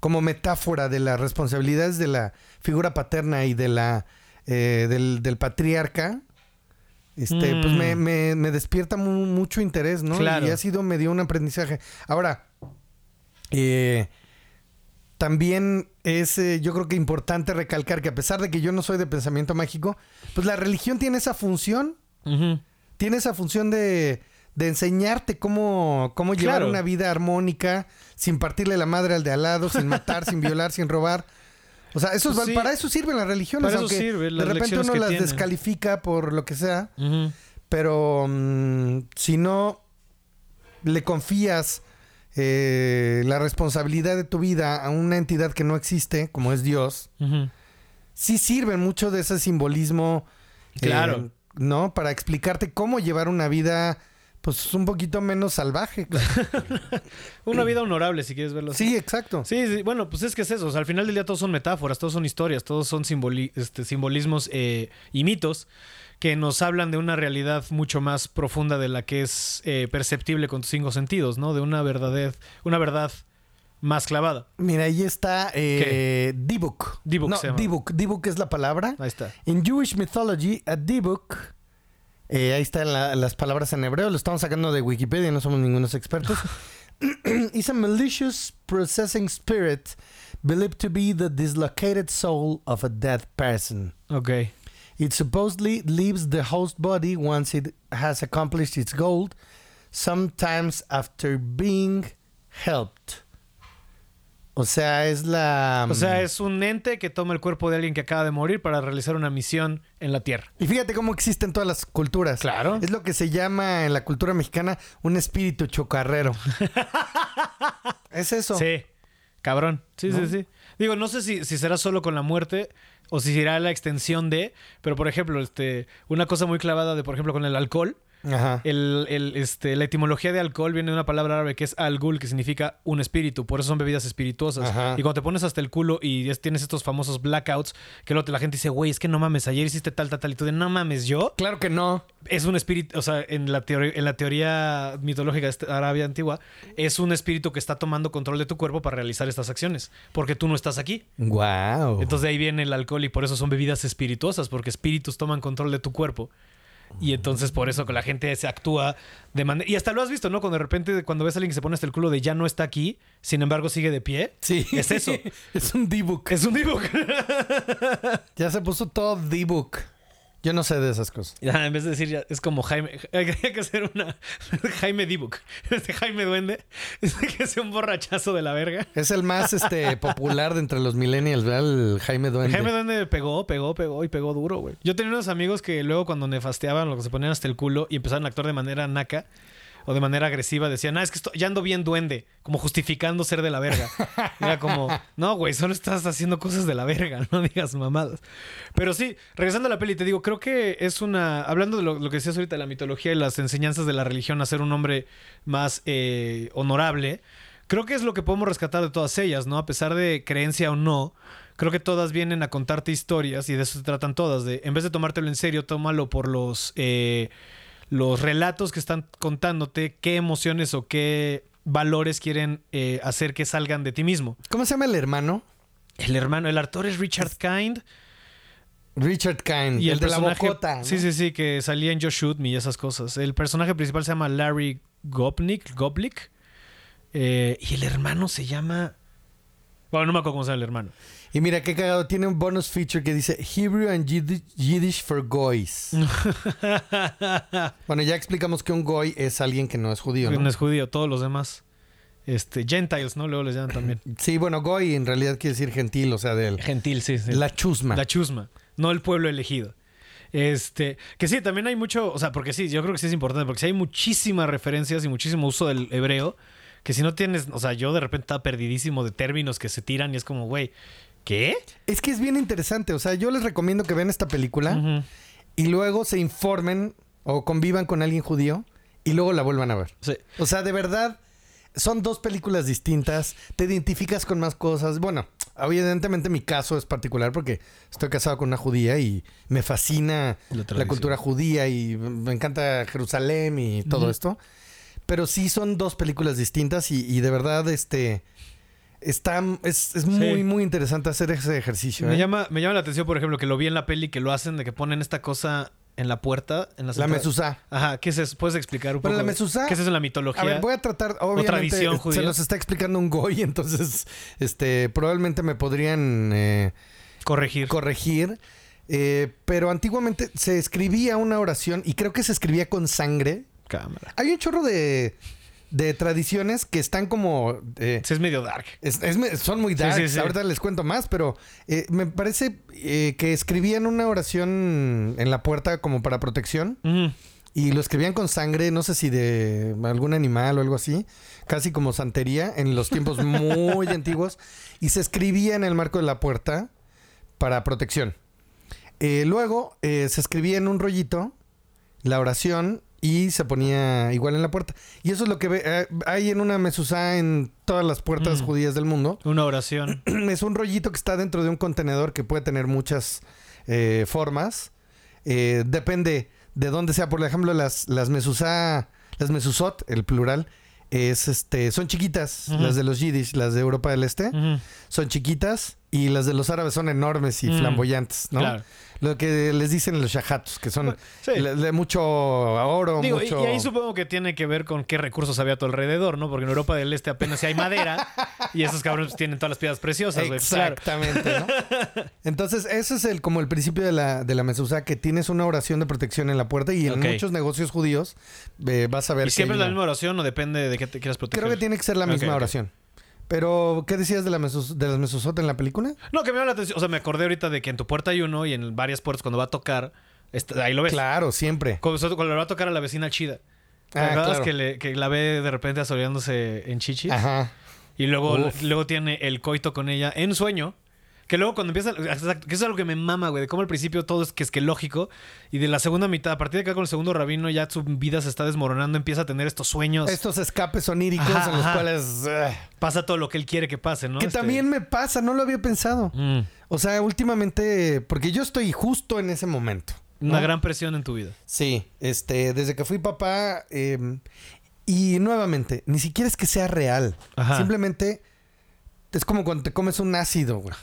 como metáfora de las responsabilidades de la figura paterna y de la eh, del, del patriarca, este, Mm. pues me, me- me despierta mu- mucho interés, ¿no? Claro. Y ha sido, me dio un aprendizaje. Ahora, eh, también es, eh, yo creo que importante recalcar que a pesar de que yo no soy de pensamiento mágico, pues la religión tiene esa función tiene esa función de, de enseñarte cómo, cómo llevar Claro. una vida armónica sin partirle la madre al de al lado, sin matar, sin violar, sin robar. O sea, eso es- Pues sí. para eso sirven las religiones, Para eso aunque sirve, de repente uno las descalifica por lo que sea, pero mm, si no le confías eh, la responsabilidad de tu vida a una entidad que no existe, como es Dios, sí sirven mucho de ese simbolismo. eh, Claro. ¿No? Para explicarte cómo llevar una vida, pues, un poquito menos salvaje. Una vida honorable, si quieres verlo así. Sí, exacto. Sí, sí, bueno, pues es que es eso. O sea, al final del día todos son metáforas, todos son historias, todos son simboli- este, simbolismos eh, y mitos que nos hablan de una realidad mucho más profunda de la que es eh, perceptible con tus cinco sentidos, ¿no? De una verdad, una verdad más clavada. Mira, ahí está eh, Dibuk. Dibuk No, se llama. Dibuk. Dibuk es la palabra. Ahí está. In Jewish mythology, a Dibuk. eh, ahí están la- las palabras en hebreo. Lo estamos sacando de Wikipedia, no somos ningunos expertos. is a malicious processing spirit believed to be the dislocated soul of a dead person. Ok. It supposedly leaves the host body once it has accomplished its goal, sometimes after being helped. O sea, es la... O sea, es un ente que toma el cuerpo de alguien que acaba de morir para realizar una misión en la Tierra. Y fíjate cómo existe en todas las culturas. Claro. Es lo que se llama en la cultura mexicana un espíritu chocarrero. es eso. Sí, cabrón. Sí, ¿No? sí, sí. Digo, no sé si, si será solo con la muerte o si será la extensión de, pero por ejemplo, este, una cosa muy clavada de, por ejemplo, con el alcohol. Ajá. El, el, este, la etimología de alcohol viene de una palabra árabe que es al-gul, que significa un espíritu. Por eso son bebidas espirituosas. Ajá. Y cuando te pones hasta el culo y es- tienes estos famosos blackouts, que luego la gente dice, güey, es que no mames, ayer hiciste tal, tal, tal. Y tú de, no mames, yo. Claro que no. Es un espíritu, o sea, en la, teoría, en la teoría mitológica de esta- Arabia antigua, es un espíritu que está tomando control de tu cuerpo para realizar estas acciones, porque tú no estás aquí. Wow. Entonces de ahí viene el alcohol y por eso son bebidas espirituosas, porque espíritus toman control de tu cuerpo. Y entonces por eso que la gente se actúa de manera... Y hasta lo has visto, ¿no? Cuando de repente, cuando ves a alguien que se pone hasta el culo de ya no está aquí, sin embargo sigue de pie. sí. Es eso. es un D-book. Es un dibujo. Ya se puso todo D-book. Yo no sé de esas cosas. Ya, en vez de decir, ya, es como Jaime. Hay que hacer una. Jaime Dibuk. Este Jaime Duende. Es que sea un borrachazo de la verga. Es el más este, popular de entre los millennials, ¿verdad? El Jaime Duende. Jaime Duende pegó, pegó, pegó y pegó duro, güey. Yo tenía unos amigos que luego cuando nefasteaban, lo que se ponían hasta el culo y empezaban a actuar de manera naca o de manera agresiva decían, ah, es que esto- ya ando bien duende, como justificando ser de la verga. Era como, no, güey, solo estás haciendo cosas de la verga, no digas mamadas. Pero sí, regresando a la peli, te digo, creo que es una, hablando de lo, lo que decías ahorita, de la mitología y las enseñanzas de la religión, a ser un hombre más eh, honorable, creo que es lo que podemos rescatar de todas ellas, ¿no? A pesar de creencia o no. Creo que todas vienen a contarte historias y de eso se tratan todas. De, en vez de tomártelo en serio, tómalo por los, eh, los relatos que están contándote, qué emociones o qué valores quieren eh, hacer que salgan de ti mismo. ¿Cómo se llama el hermano? El hermano, el actor es Richard Kind. Richard Kind, Y el, el, de la bocota. ¿no? Sí, sí, sí, que salía en Just Shoot Me y esas cosas. El personaje principal se llama Larry Gopnik. Goplik. Eh, y el hermano se llama. Bueno, no me acuerdo cómo se llama el hermano. Y mira qué cagado, tiene un bonus feature que dice Hebrew and Yiddish, for Goys. bueno, ya explicamos que un goy es alguien que no es judío, no ¿no? es judío, todos los demás. Este, Gentiles, ¿no? Luego les llaman también. Sí, bueno, goy en realidad quiere decir gentil, o sea, del Gentil, sí. sí. la chusma. La chusma, no el pueblo elegido. Este, que sí, también hay mucho, o sea, porque sí, yo creo que sí es importante, porque sí hay muchísimas referencias y muchísimo uso del hebreo, que si no tienes, o sea, yo de repente estaba perdidísimo de términos que se tiran y es como, güey, ¿qué? Es que es bien interesante, o sea, yo les recomiendo que vean esta película y luego se informen o convivan con alguien judío y luego la vuelvan a ver. Sí. O sea, de verdad, son dos películas distintas, te identificas con más cosas. Bueno, evidentemente mi caso es particular porque estoy casado con una judía y me fascina La cultura judía y me encanta Jerusalén y todo esto. Pero sí son dos películas distintas y, y de verdad, este... Está, es, es muy, Sí. muy interesante hacer ese ejercicio. Me ¿eh? llama, me llama la atención, por ejemplo, que lo vi en la peli que lo hacen de que ponen esta cosa en la puerta, en La entradas. mezuzá. Ajá, ¿qué es eso? ¿Puedes explicar un poco? la mezuzá- ¿Qué es eso en la mitología? A ver, voy a tratar, obviamente, tradición judía. se los está explicando un goy, entonces, este, probablemente me podrían eh, Corregir. corregir. eh, pero antiguamente se escribía una oración y creo que se escribía con sangre. Cámara. Hay un chorro de, de tradiciones que están como... eh, Sí, es medio dark. es- es- son muy dark, sí, sí. ahorita les cuento más, pero eh, me parece eh, que escribían una oración en la puerta como para protección. Y lo escribían con sangre, no sé si de algún animal o algo así, casi como santería en los tiempos muy antiguos. Y se escribía en el marco de la puerta para protección. Luego se escribía en un rollito la oración y se ponía igual en la puerta. Y eso es lo que ve- eh, hay en una mezuzá en todas las puertas Mm. judías del mundo. Una oración. es un rollito que está dentro de un contenedor que puede tener muchas eh, formas. Eh, depende de dónde sea. Por ejemplo, las, las mezuzá, las mezuzot, el plural, es este, son chiquitas. Las de los yiddish, las de Europa del Este, son chiquitas. Y las de los árabes son enormes y Mm. flamboyantes, ¿no? Claro. Lo que les dicen los shahatos, que son Sí. le- de mucho oro, Digo, mucho... y, ahí supongo que tiene que ver con qué recursos había a tu alrededor, ¿no? Porque en Europa del Este apenas si hay madera y esos cabrones pues, tienen todas las piedras preciosas. Claro. Exactamente, ¿no? Entonces, ese es el como el principio de la, de la mezuzá, que tienes una oración de protección en la puerta y en muchos negocios judíos eh, vas a ver ¿Y siempre es la misma oración o depende de qué te quieras proteger? Creo que tiene que ser la misma oración. Pero, ¿qué decías de, la de las mezuzot en la película? No, que me llama la atención. O sea, me acordé ahorita de que en tu puerta hay uno y en varias puertas cuando va a tocar, está- ahí lo ves. Claro, siempre. Cuando, cuando le va a tocar a la vecina chida. ¿Te Ah, acuerdas claro. que, le- que la ve de repente asoleándose en chichis? Ajá. Y luego, Uf. luego tiene el coito con ella en sueño. Que luego cuando empieza, exacto, que es algo que me mama, güey, de cómo al principio todo es que es que lógico y de la segunda mitad, a partir de acá con el segundo rabino ya su vida se está desmoronando, empieza a tener estos sueños, Estos escapes oníricos Ajá, en los ajá. cuales... ah, pasa todo lo que él quiere que pase, ¿no? que Este- también me pasa, no lo había pensado. Mm, O sea, últimamente... Porque yo estoy justo en ese momento. una gran presión en tu vida. Sí, este, desde que fui papá, eh, y nuevamente, ni siquiera es que sea real. Ajá. Simplemente es como cuando te comes un ácido, güey.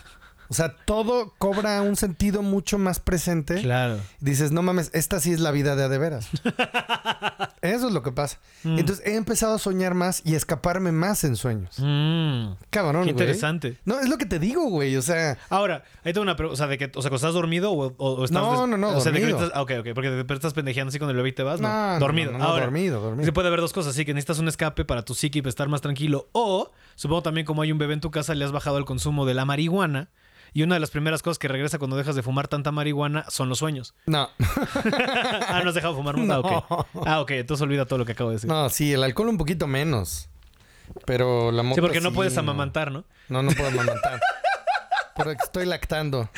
O sea, todo cobra un sentido mucho más presente. Claro. Dices, no mames, esta sí es la vida de a de veras. Eso es lo que pasa. Mm. Entonces he empezado a soñar más y a escaparme más en sueños. Mm, Cabrón, qué güey. interesante. No, es lo que te digo, güey. O sea, Ahora, ahí tengo una pregunta. O sea, de que, o sea, estás dormido o, estás. No, no, no, O sea, de que estás- ok, ok. Porque repente estás pendejeando así con el bebé y te vas. No, dormido. no, no, Ahora, dormido, dormido. Se puede haber dos cosas, así que necesitas un escape para tu psique y estar más tranquilo. O, supongo también como hay un bebé en tu casa, le has bajado el consumo de la marihuana. Y una de las primeras cosas que regresa cuando dejas de fumar tanta marihuana son los sueños. no. ah, no has dejado de fumar. No. Ok. Ah, ok. Entonces olvida todo lo que acabo de decir. No, sí, el alcohol un poquito menos. Pero la sí, mota porque no sí, puedes amamantar, ¿no? No, no puedo amamantar. porque estoy lactando.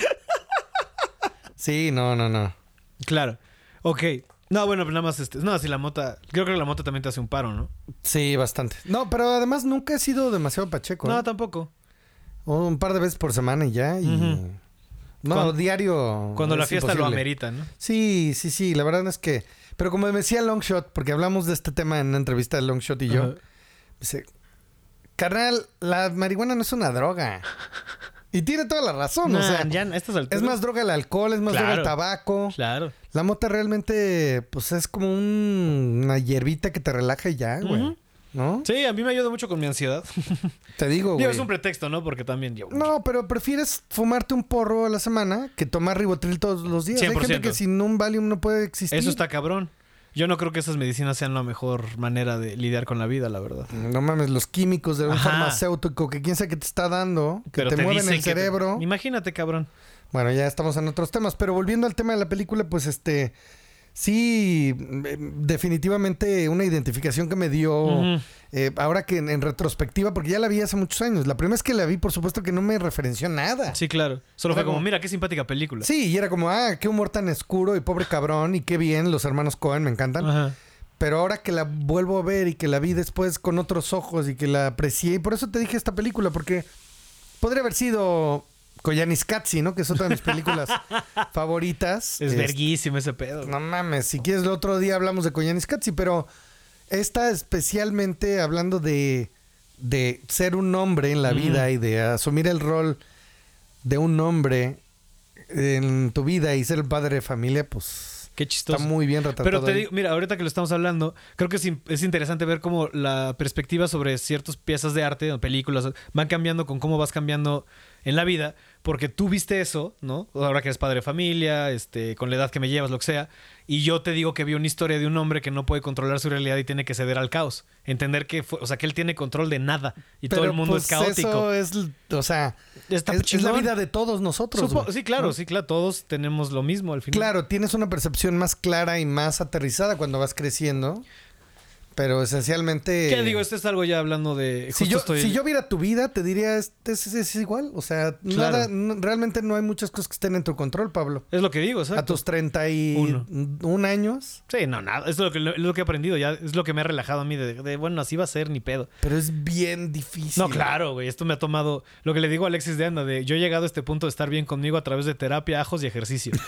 Sí, no, no, no. Claro. Ok. No, bueno, pero nada más este. No, si la mota. Creo que la mota también te hace un paro, ¿no? Sí, bastante. No, pero además nunca he sido demasiado pacheco. No, ¿eh? tampoco. Un par de veces por semana y ya. Y... No, Cuando- diario. Cuando la es fiesta lo amerita, ¿no? Sí, sí, sí. La verdad es que. Pero como decía Longshot, porque hablamos de este tema en una entrevista de Longshot y yo, dice: Carnal, la marihuana no es una droga. Y tiene toda la razón. o sea, ya estas es más droga el alcohol, es más droga el tabaco. Claro. La mota realmente, pues es como un- una hierbita que te relaja y ya, güey. ¿No? Sí, a mí me ayuda mucho con mi ansiedad. Te digo, güey. es un pretexto, ¿no? Porque también yo. No, pero prefieres fumarte un porro a la semana que tomar ribotril todos los días. Hay 100%. gente que sin un Valium no puede existir. Eso está cabrón. Yo no creo que esas medicinas sean la mejor manera de lidiar con la vida, la verdad. No mames, los químicos de un Ajá. farmacéutico que quién sabe qué te está dando, que Pero te, mueven dicen el que te- cerebro. Imagínate, cabrón. Bueno, ya estamos en otros temas, pero volviendo al tema de la película, pues este sí eh, definitivamente una identificación que me dio eh, ahora que en, en retrospectiva, porque ya la vi hace muchos años. La primera vez que la vi, por supuesto que no me referenció nada. Sí, claro. Solo Era fue como, como- mira, qué simpática película. Sí, y era como, ah, qué humor tan oscuro y pobre cabrón y qué bien, los hermanos Cohen me encantan. Ajá. Pero ahora que la vuelvo a ver y que la vi después con otros ojos y que la aprecié, y por eso te dije esta película, porque podría haber sido Koyaanisqatsi, ¿no? Que es otra de mis películas favoritas. Es Este, verguísimo ese pedo. No mames, si quieres el otro día hablamos de Koyaanisqatsi, pero esta especialmente hablando de, de ser un hombre en la vida y de asumir el rol de un hombre en tu vida y ser el padre de familia, pues Qué chistoso. está muy bien retratado. Pero te ahí. digo, mira, ahorita que lo estamos hablando, creo que es, es interesante ver cómo la perspectiva sobre ciertas piezas de arte o películas van cambiando con cómo vas cambiando en la vida, porque tú viste eso, ¿no? Ahora que eres padre de familia, este, con la edad que me llevas, lo que sea, y yo te digo que vi una historia de un hombre que no puede controlar su realidad y tiene que ceder al caos. Entender que, fue, o sea, que él tiene control de nada y todo el mundo pues, es caótico. Eso es, o sea, Está es, es la vida de todos nosotros. Supo- sí, claro, ¿no? sí, claro, todos tenemos lo mismo al final. Claro, tienes una percepción más clara y más aterrizada cuando vas creciendo. Pero esencialmente. ¿Qué digo? Esto es algo ya hablando de. Si yo, estoy- si yo viera tu vida, te diría, es, es, es igual. O sea, Claro. nada, no- realmente no hay muchas cosas que estén en tu control, Pablo. Es lo que digo, ¿sabes? A tus 31 años. Sí, no, nada. Es lo, que, es lo que he aprendido. Ya es lo que me ha relajado a mí. De, de, bueno, así va a ser, ni pedo. Pero es bien difícil. No, claro, güey. Esto me ha tomado. Lo que le digo a Alexis de Anda, de yo he llegado a este punto de estar bien conmigo a través de terapia, ajos y ejercicio.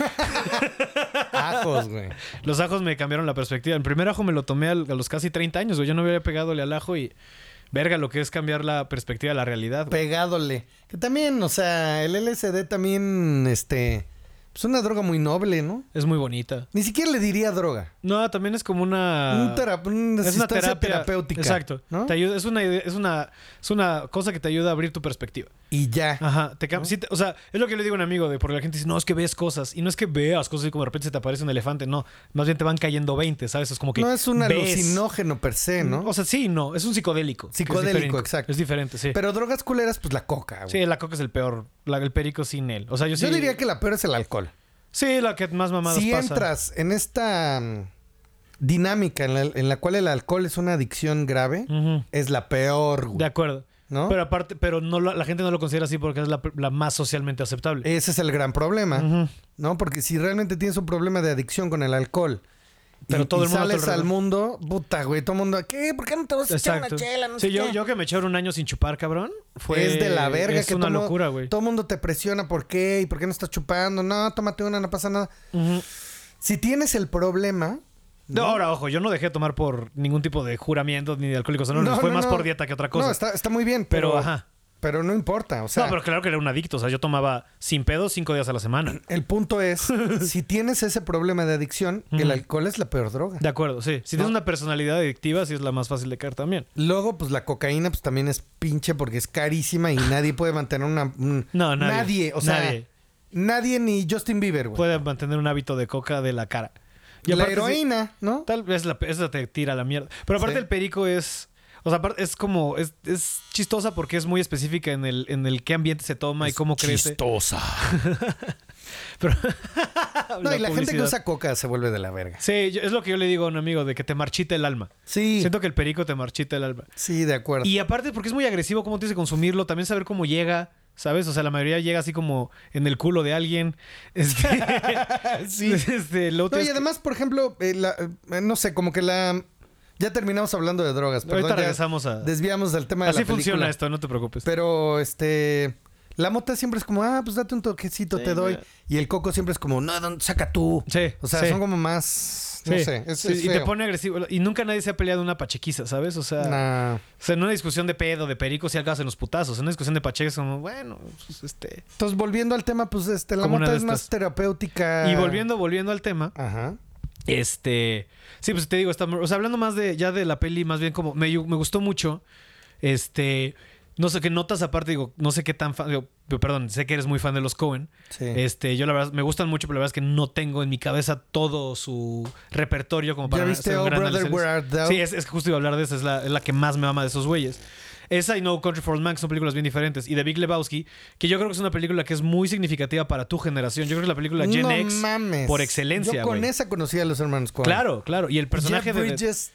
Ajos, güey. los ajos me cambiaron la perspectiva. El primer ajo me lo tomé a los casi 30 años, güey. Yo no había pegadole al ajo y. Verga, lo que es cambiar la perspectiva de la realidad. güey. Pegádole. Que también, o sea, el LSD también, este. Es una droga muy noble, ¿no? Es muy bonita. Ni siquiera le diría droga. No, también es como una. Un una es una terapia terapéutica. Exacto. ¿no? Te ayuda, es, una, es, una, es una cosa que te ayuda a abrir tu perspectiva. Y ya. Ajá. Te, sí te- o sea, es lo que le digo a un amigo de porque la gente dice, no, es que ves cosas. Y no es que veas cosas y como de repente se te aparece un elefante. No, más bien te van cayendo 20, ¿sabes? Es como que. no es un alucinógeno per se, ¿no? O sea, sí, no. Es un psicodélico. es Psicodélico, diferente. exacto. Es diferente, sí. Pero drogas culeras, pues la coca, güey. sí, la coca es el peor. La, el perico sin él. O sea, yo sí. Yo diría que la peor es el alcohol. Sí, la que más mamadas si pasa. entras en esta mm, dinámica en la, en la cual el alcohol es una adicción grave, es la peor, güey. De acuerdo. ¿No? Pero aparte, pero no lo- la gente no lo considera así porque es la, la más socialmente aceptable. Ese es el gran problema. ¿no? Porque si realmente tienes un problema de adicción con el alcohol, Pero y, todo y el mundo a tu sales al mundo, puta, güey, todo el mundo, ¿qué? ¿Por qué no te vas a echar una Exacto. chela? No sí, sé yo, qué? yo que me echaron un año sin chupar, cabrón. Fue, es de la verga Es que una todo, locura, güey. todo el mundo te presiona, ¿por qué? ¿Y por qué no estás chupando? No, tómate una, no pasa nada. Si tienes el problema... No, ahora, ojo, yo no dejé de tomar por ningún tipo de juramiento ni de alcohólicos anónimos. No, Fue no, más no. por dieta que otra cosa. No, está, está muy bien, pero, pero, ajá. pero no importa. O sea, no, pero claro que era un adicto. O sea, yo tomaba sin pedo cinco días a la semana. el punto es, si tienes ese problema de adicción, el alcohol es la peor droga. De acuerdo, sí. Si tienes una personalidad adictiva, sí es la más fácil de caer también. Luego, pues la cocaína pues también es pinche porque es carísima y nadie puede mantener una... un- No, nadie. o sea, Nadie. nadie, ni Justin Bieber, güey. Puede mantener un hábito de coca de la cara. Y la heroína, ¿no? tal vez la, esa te tira la mierda. Pero aparte Sí. el perico es... O sea, aparte es como... Es, es chistosa porque es muy específica en el, en el qué ambiente se toma y cómo crece. Chistosa. Pero... No, y la gente que usa coca se vuelve de la verga. Sí, yo- es lo que yo le digo a un amigo, de que te marchita el alma. Sí, Siento que el perico te marchita el alma. sí, de acuerdo. Y aparte, porque es muy agresivo, cómo tienes que consumirlo, también saber cómo llega, ¿sabes? O sea, la mayoría llega así como en el culo de alguien. Este, Sí. este, lo No, y además, por ejemplo, eh, la- eh, no sé, como que la... Ya terminamos hablando de drogas, perdón, ahorita regresamos a... desviamos del tema de Así la película. funciona esto, no te preocupes. Pero, este... La mota siempre es como, ah, pues date un toquecito, Sí, te doy. Y el coco siempre es como, no, no, saca tú. Sí, O sea, sí. son como más... No Sí, sé, es, sí, es y te pone agresivo. Y nunca nadie se ha peleado una pachequiza, ¿sabes? O sea, Nah. o sea, en una discusión de pedo, de perico, si acabas en los putazos. En una discusión de pacheques, como, bueno, pues, este. Entonces, volviendo al tema, pues este, la mota de es más terapéutica. Y volviendo, volviendo al tema, Ajá. Este. Sí, pues te digo, está, o sea, hablando más de ya de la peli, más bien como me, me gustó mucho. Este. No sé qué notas aparte, digo, no sé qué tan fan. digo, perdón, sé que eres muy fan de los Cohen. Sí. Este, yo la verdad me gustan mucho, pero la verdad es que no tengo en mi cabeza todo su repertorio como para ¿Ya viste hacer un Oh gran Brother. Where Art Thou? Sí, es, es que justo iba a hablar de esa, es la, es la que más me ama de esos güeyes. Esa y No Country for Old que son películas bien diferentes. Y The Big Lebowski, que yo creo que es una película que es muy significativa para tu generación. Yo creo que es la película Gen no X mames. por excelencia, Yo con esa conocí a los hermanos Coen. Claro, claro. Y el personaje Jeff de... Bridges.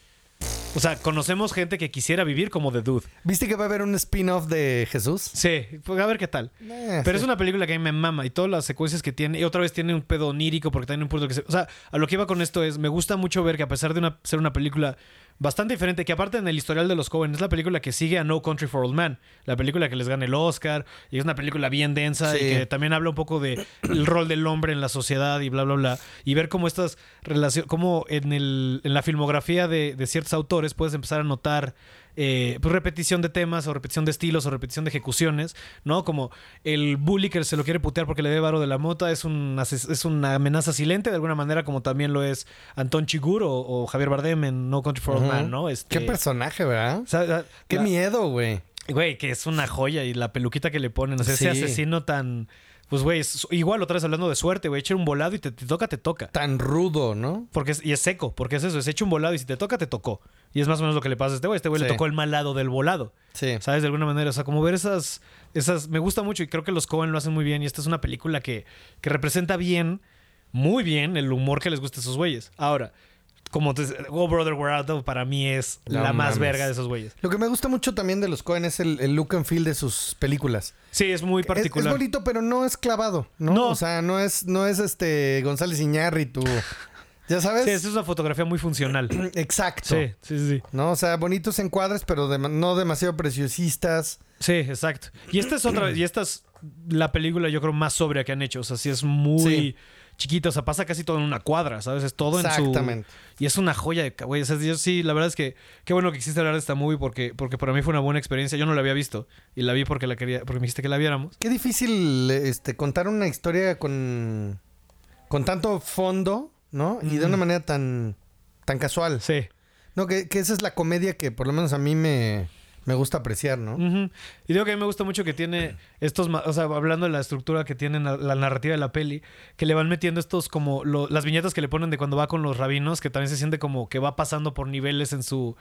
O sea, conocemos gente que quisiera vivir como The Dude. ¿Viste que va a haber un spin-off de Jesús? Sí, pues a ver qué tal. Eh, Pero sí. es una película que a mí me mama y todas las secuencias que tiene. Y otra vez tiene un pedo onírico porque tiene un punto que se. O sea, a lo que iba con esto es: me gusta mucho ver que a pesar de una- ser una película bastante diferente, que aparte en el historial de los Cohen es la película que sigue a No Country for Old Men, la película que les gana el Oscar, y es una película bien densa y que también habla un poco de el rol del hombre en la sociedad y bla, bla, bla. Y ver cómo estas relaciones, cómo en, el, en la filmografía de, de ciertos autores puedes empezar a notar eh, pues repetición de temas o repetición de estilos o repetición de ejecuciones, ¿no? Como el bully que se lo quiere putear porque le dé varo de la mota es, un, es una amenaza silente de alguna manera como también lo es Antón Chigur o, o Javier Bardem en No Country for Old. Men, ¿no? Este, Qué personaje, ¿verdad? o sea, la- Qué la- miedo, güey. Güey, que es una joya y la peluquita que le ponen, o sea, ese asesino tan... Pues, güey, igual otra vez hablando de suerte, güey, echar un volado y te, te toca, te toca. Tan rudo, ¿no? Porque es, y es seco, porque es eso, es hecho un volado y si te toca, te tocó. Y es más o menos lo que le pasa a este güey. Este güey le tocó el mal lado del volado. Sí. ¿Sabes? De alguna manera. O sea, como ver esas. esas me gusta mucho y creo que los Cohen lo hacen muy bien. Y esta es una película que, que representa bien, muy bien, el humor que les gusta a esos güeyes. Ahora, como te, Oh Brother We're Out Of para mí es No la más verga de esos güeyes. Lo que me gusta mucho también de los Cohen es el, el look and feel de sus películas. Sí, es muy Es, es particular. bonito, pero no es clavado, ¿no? No. O sea, no es, no es este González Iñárritu. ¿Ya sabes? Sí, es una fotografía muy funcional. Exacto. Sí, sí, sí. ¿No? O sea, bonitos encuadres, pero no demasiado preciosistas. Sí, exacto. Y esta es otra, y esta es la película yo creo más sobria que han hecho. O sea, sí es muy Sí. chiquita. O sea, pasa casi todo en una cuadra, ¿sabes? Es todo en su... Exactamente. Y es una joya de... Güey, o sea, yo sí, la verdad es que... Qué bueno que quisiste hablar de esta movie porque, porque para mí fue una buena experiencia. Yo no la había visto. Y la vi porque la quería... Porque me dijiste que la viéramos. Qué difícil este, contar una historia con, con tanto fondo, ¿no? Y de una manera tan, tan casual. Sí. No, que, que esa es la comedia que por lo menos a mí me, me gusta apreciar, ¿no? Y digo que a mí me gusta mucho que tiene estos, o sea, hablando de la estructura que tiene la, la narrativa de la peli, que le van metiendo estos como lo- las viñetas que le ponen de cuando va con los rabinos, que también se siente como que va pasando por niveles en su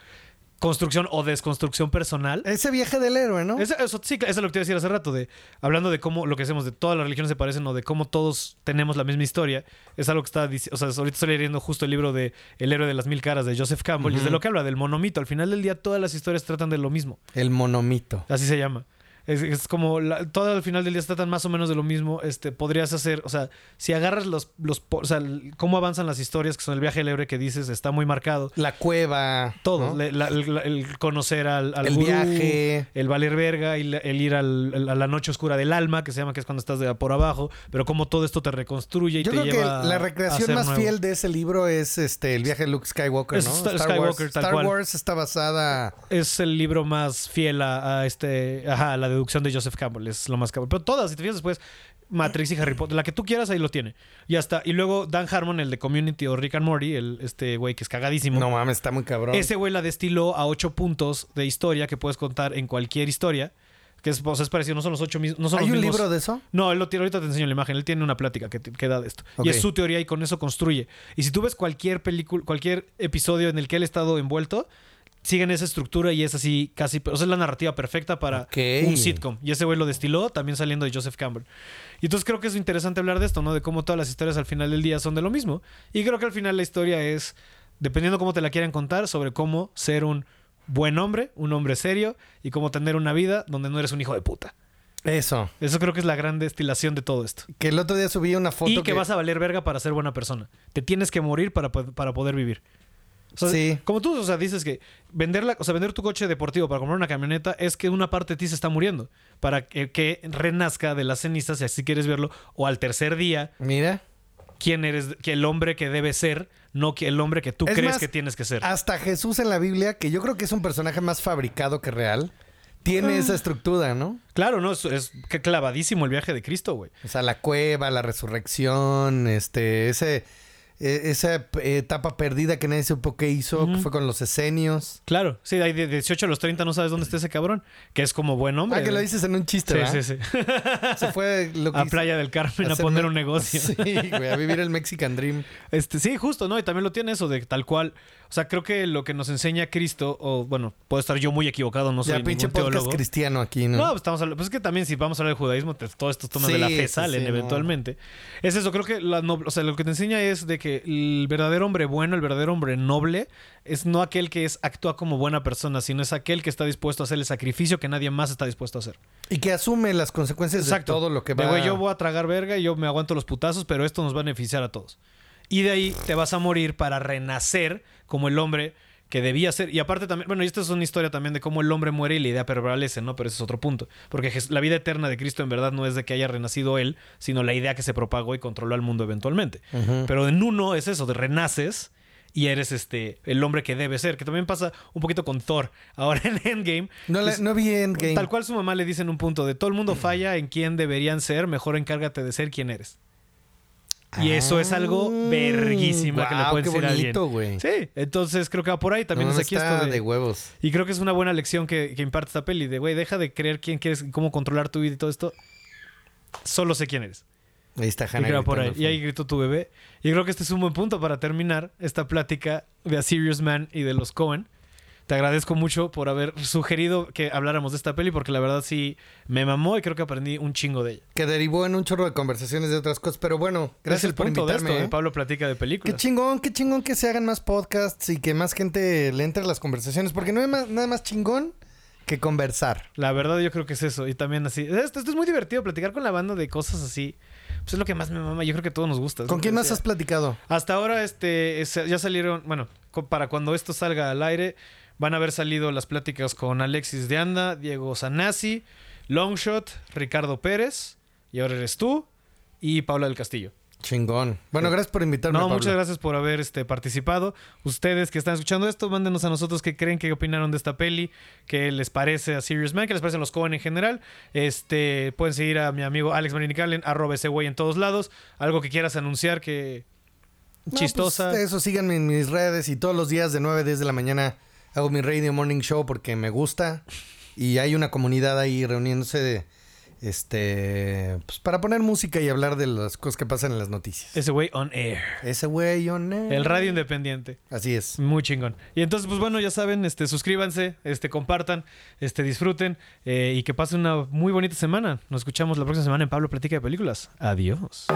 construcción o desconstrucción personal. Ese viaje del héroe, ¿no? Eso, eso- sí, eso es lo que te iba a decir hace rato, de hablando de cómo lo que hacemos, de todas las religiones se parecen o de cómo todos tenemos la misma historia. Es algo que está diciendo, o sea, ahorita estoy leyendo justo el libro de El héroe de las mil caras de Joseph Campbell, y es de lo que habla, del monomito. Al final del día todas las historias tratan de lo mismo. El monomito. Así se llama. Es, es como la- todo al final del día se tratan más o menos de lo mismo. Este, podrías hacer, o sea, si agarras los, los, o sea, cómo avanzan las historias, que son el viaje del héroe que dices, está muy marcado. La cueva. Todo, ¿no? le- la- el, el conocer al, al El gurú, viaje. el valer verga, y el ir al- a la noche oscura del alma, que se llama que es cuando estás de por abajo, pero cómo todo esto te reconstruye y Yo te creo que la recreación más nuevo. fiel de ese libro es este el viaje de Luke Skywalker, Es. Star- Wars. Tal Star cual. Wars está basada es el libro más fiel a, a este, ajá, a la de deducción de Joseph Campbell, es lo más cabrón. Pero todas, si te fijas después, Matrix y Harry Potter, la que tú quieras, ahí lo tiene. Y hasta, y luego Dan Harmon, el de Community o Rick and Morty, el, este güey que es cagadísimo. No mames, está muy cabrón. Ese güey la destiló a ocho puntos de historia que puedes contar en cualquier historia. Que es, o sea, es parecido, no son los ocho mismos. No son ¿Hay los un mismos- libro de eso? no, él lo tiene, ahorita te enseño la imagen. Él tiene una plática que, que da de esto. Y es su teoría y con eso construye. Y si tú ves cualquier película, cualquier episodio en el que él ha estado envuelto, siguen esa estructura y es así casi. O sea, es la narrativa perfecta para un sitcom. Y ese güey lo destiló también saliendo de Joseph Campbell. Y entonces creo que es interesante hablar de esto, ¿no? De cómo todas las historias al final del día son de lo mismo. Y creo que al final la historia es, dependiendo cómo te la quieran contar, sobre cómo ser un buen hombre, un hombre serio y cómo tener una vida donde no eres un hijo de puta. Eso. Eso creo que es la gran destilación de todo esto. Que el otro día subí una foto Y que, vas a valer verga para ser buena persona. Te tienes que morir para, para poder vivir. O sea, Sí. Como tú, o sea, dices que vender, la, o sea, vender tu coche deportivo para comprar una camioneta es que una parte de ti se está muriendo. Para que, que renazca de las cenizas, si así quieres verlo, o al tercer día, Mira. quién eres, que el hombre que debe ser, no que el hombre que tú Es crees más, que tienes que ser. Hasta Jesús en la Biblia, que yo creo que es un personaje más fabricado que real, tiene Ah. esa estructura, ¿no? Claro, no, es, es clavadísimo el viaje de Cristo, güey. O sea, la cueva, la resurrección, este, ese, e- esa etapa perdida que nadie supo qué hizo, que Ujú. fue con los esenios. Claro, sí, de 18 a los 30 no sabes dónde está ese cabrón, que es como buen hombre. Ah, que lo dices en un chiste, Sí, ¿verdad? sí, sí. Se fue lo que a hizo- Playa del Carmen a poner un negocio. Sí, güey, a vivir el Mexican Dream. Este, sí, justo, ¿no? Y también lo tiene eso de tal cual. O sea, creo que lo que nos enseña Cristo, o bueno, puedo estar yo muy equivocado, no soy ya, pinche podcast teólogo. cristiano aquí, ¿no? No, pues estamos hablando, pues es que también si vamos a hablar de judaísmo, te- todos estos temas de la fe salen sí, no. eventualmente. Es eso, creo que la noble- o sea, lo que te enseña es de que el verdadero hombre bueno, el verdadero hombre noble, es no aquel que es actúa como buena persona, sino es aquel que está dispuesto a hacer el sacrificio que nadie más está dispuesto a hacer. Y que asume las consecuencias Exacto. de todo lo que De, va. güey, yo voy a tragar verga y yo me aguanto los putazos, pero esto nos va a beneficiar a todos. Y de ahí te vas a morir para renacer como el hombre que debía ser. Y aparte también, bueno, y esta es una historia también de cómo el hombre muere y la idea prevalece, ¿no? Pero ese es otro punto. Porque la vida eterna de Cristo en verdad no es de que haya renacido él, sino la idea que se propagó y controló al mundo eventualmente. Pero en uno es eso, de renaces y eres este el hombre que debe ser, que también pasa un poquito con Thor. Ahora en Endgame, No, le- es- no vi Endgame. Tal cual su mamá le dice en un punto de todo el mundo falla en quién deberían ser, mejor encárgate de ser quien eres. Y eso es algo Ah, verguísima que le pueden qué decir a alguien. bonito, güey. Sí, entonces creo que va por ahí también No, es aquí está esto de, de huevos. Y creo que es una buena lección que, que imparte esta peli de, güey, deja de creer quién quieres, y cómo controlar tu vida y todo esto. Solo sé quién eres. Ahí está Y Hannah. creo por ahí. Y ahí gritó tu bebé. Y creo que este es un buen punto para terminar esta plática de A Serious Man y de los Cohen. Te agradezco mucho por haber sugerido que habláramos de esta peli porque la verdad sí me mamó y creo que aprendí un chingo de ella. Que derivó en un chorro de conversaciones de otras cosas. Pero bueno, gracias por punto de invitarme. esto, de ¿eh? Pablo platica de Qué películas. chingón, qué chingón que se hagan más podcasts y que más gente le entre a las conversaciones. Porque no hay más- nada más chingón que conversar. La verdad yo creo que es eso. Y también así. Esto, esto es muy divertido, platicar con la banda de cosas así. Pues es lo que más me mama. Yo creo que a todos nos gusta. ¿Con quién más has platicado? Hasta ahora este, es- ya salieron, bueno, para cuando esto salga al aire, van a haber salido las pláticas con Alexis de Anda, Diego Sanasi, Longshot, Ricardo Pérez, y ahora eres tú, y Paula del Castillo. Chingón. Bueno, gracias por invitarme. No, Pablo. muchas gracias por haber este, participado. Ustedes que están escuchando esto, mándenos a nosotros qué creen, qué opinaron de esta peli, qué les parece a Serious Man, qué les parecen los Cohen en general. Este, pueden seguir a mi amigo Alex Marinical en arroba ese güey en todos lados. Algo que quieras anunciar que No, chistosa. pues, eso, síganme en mis redes y todos los días de 9 a 10 de la mañana hago mi Radio Morning Show porque me gusta y hay una comunidad ahí reuniéndose de, este, pues para poner música y hablar de las cosas que pasan en las noticias. ese güey on air. Ese güey, on air. El radio independiente. Así es. Muy chingón. Y entonces, pues bueno, ya saben, este, suscríbanse, este, compartan, este, disfruten eh, y que pasen una muy bonita semana. Nos escuchamos la próxima semana en Pablo Platica de Películas. Adiós.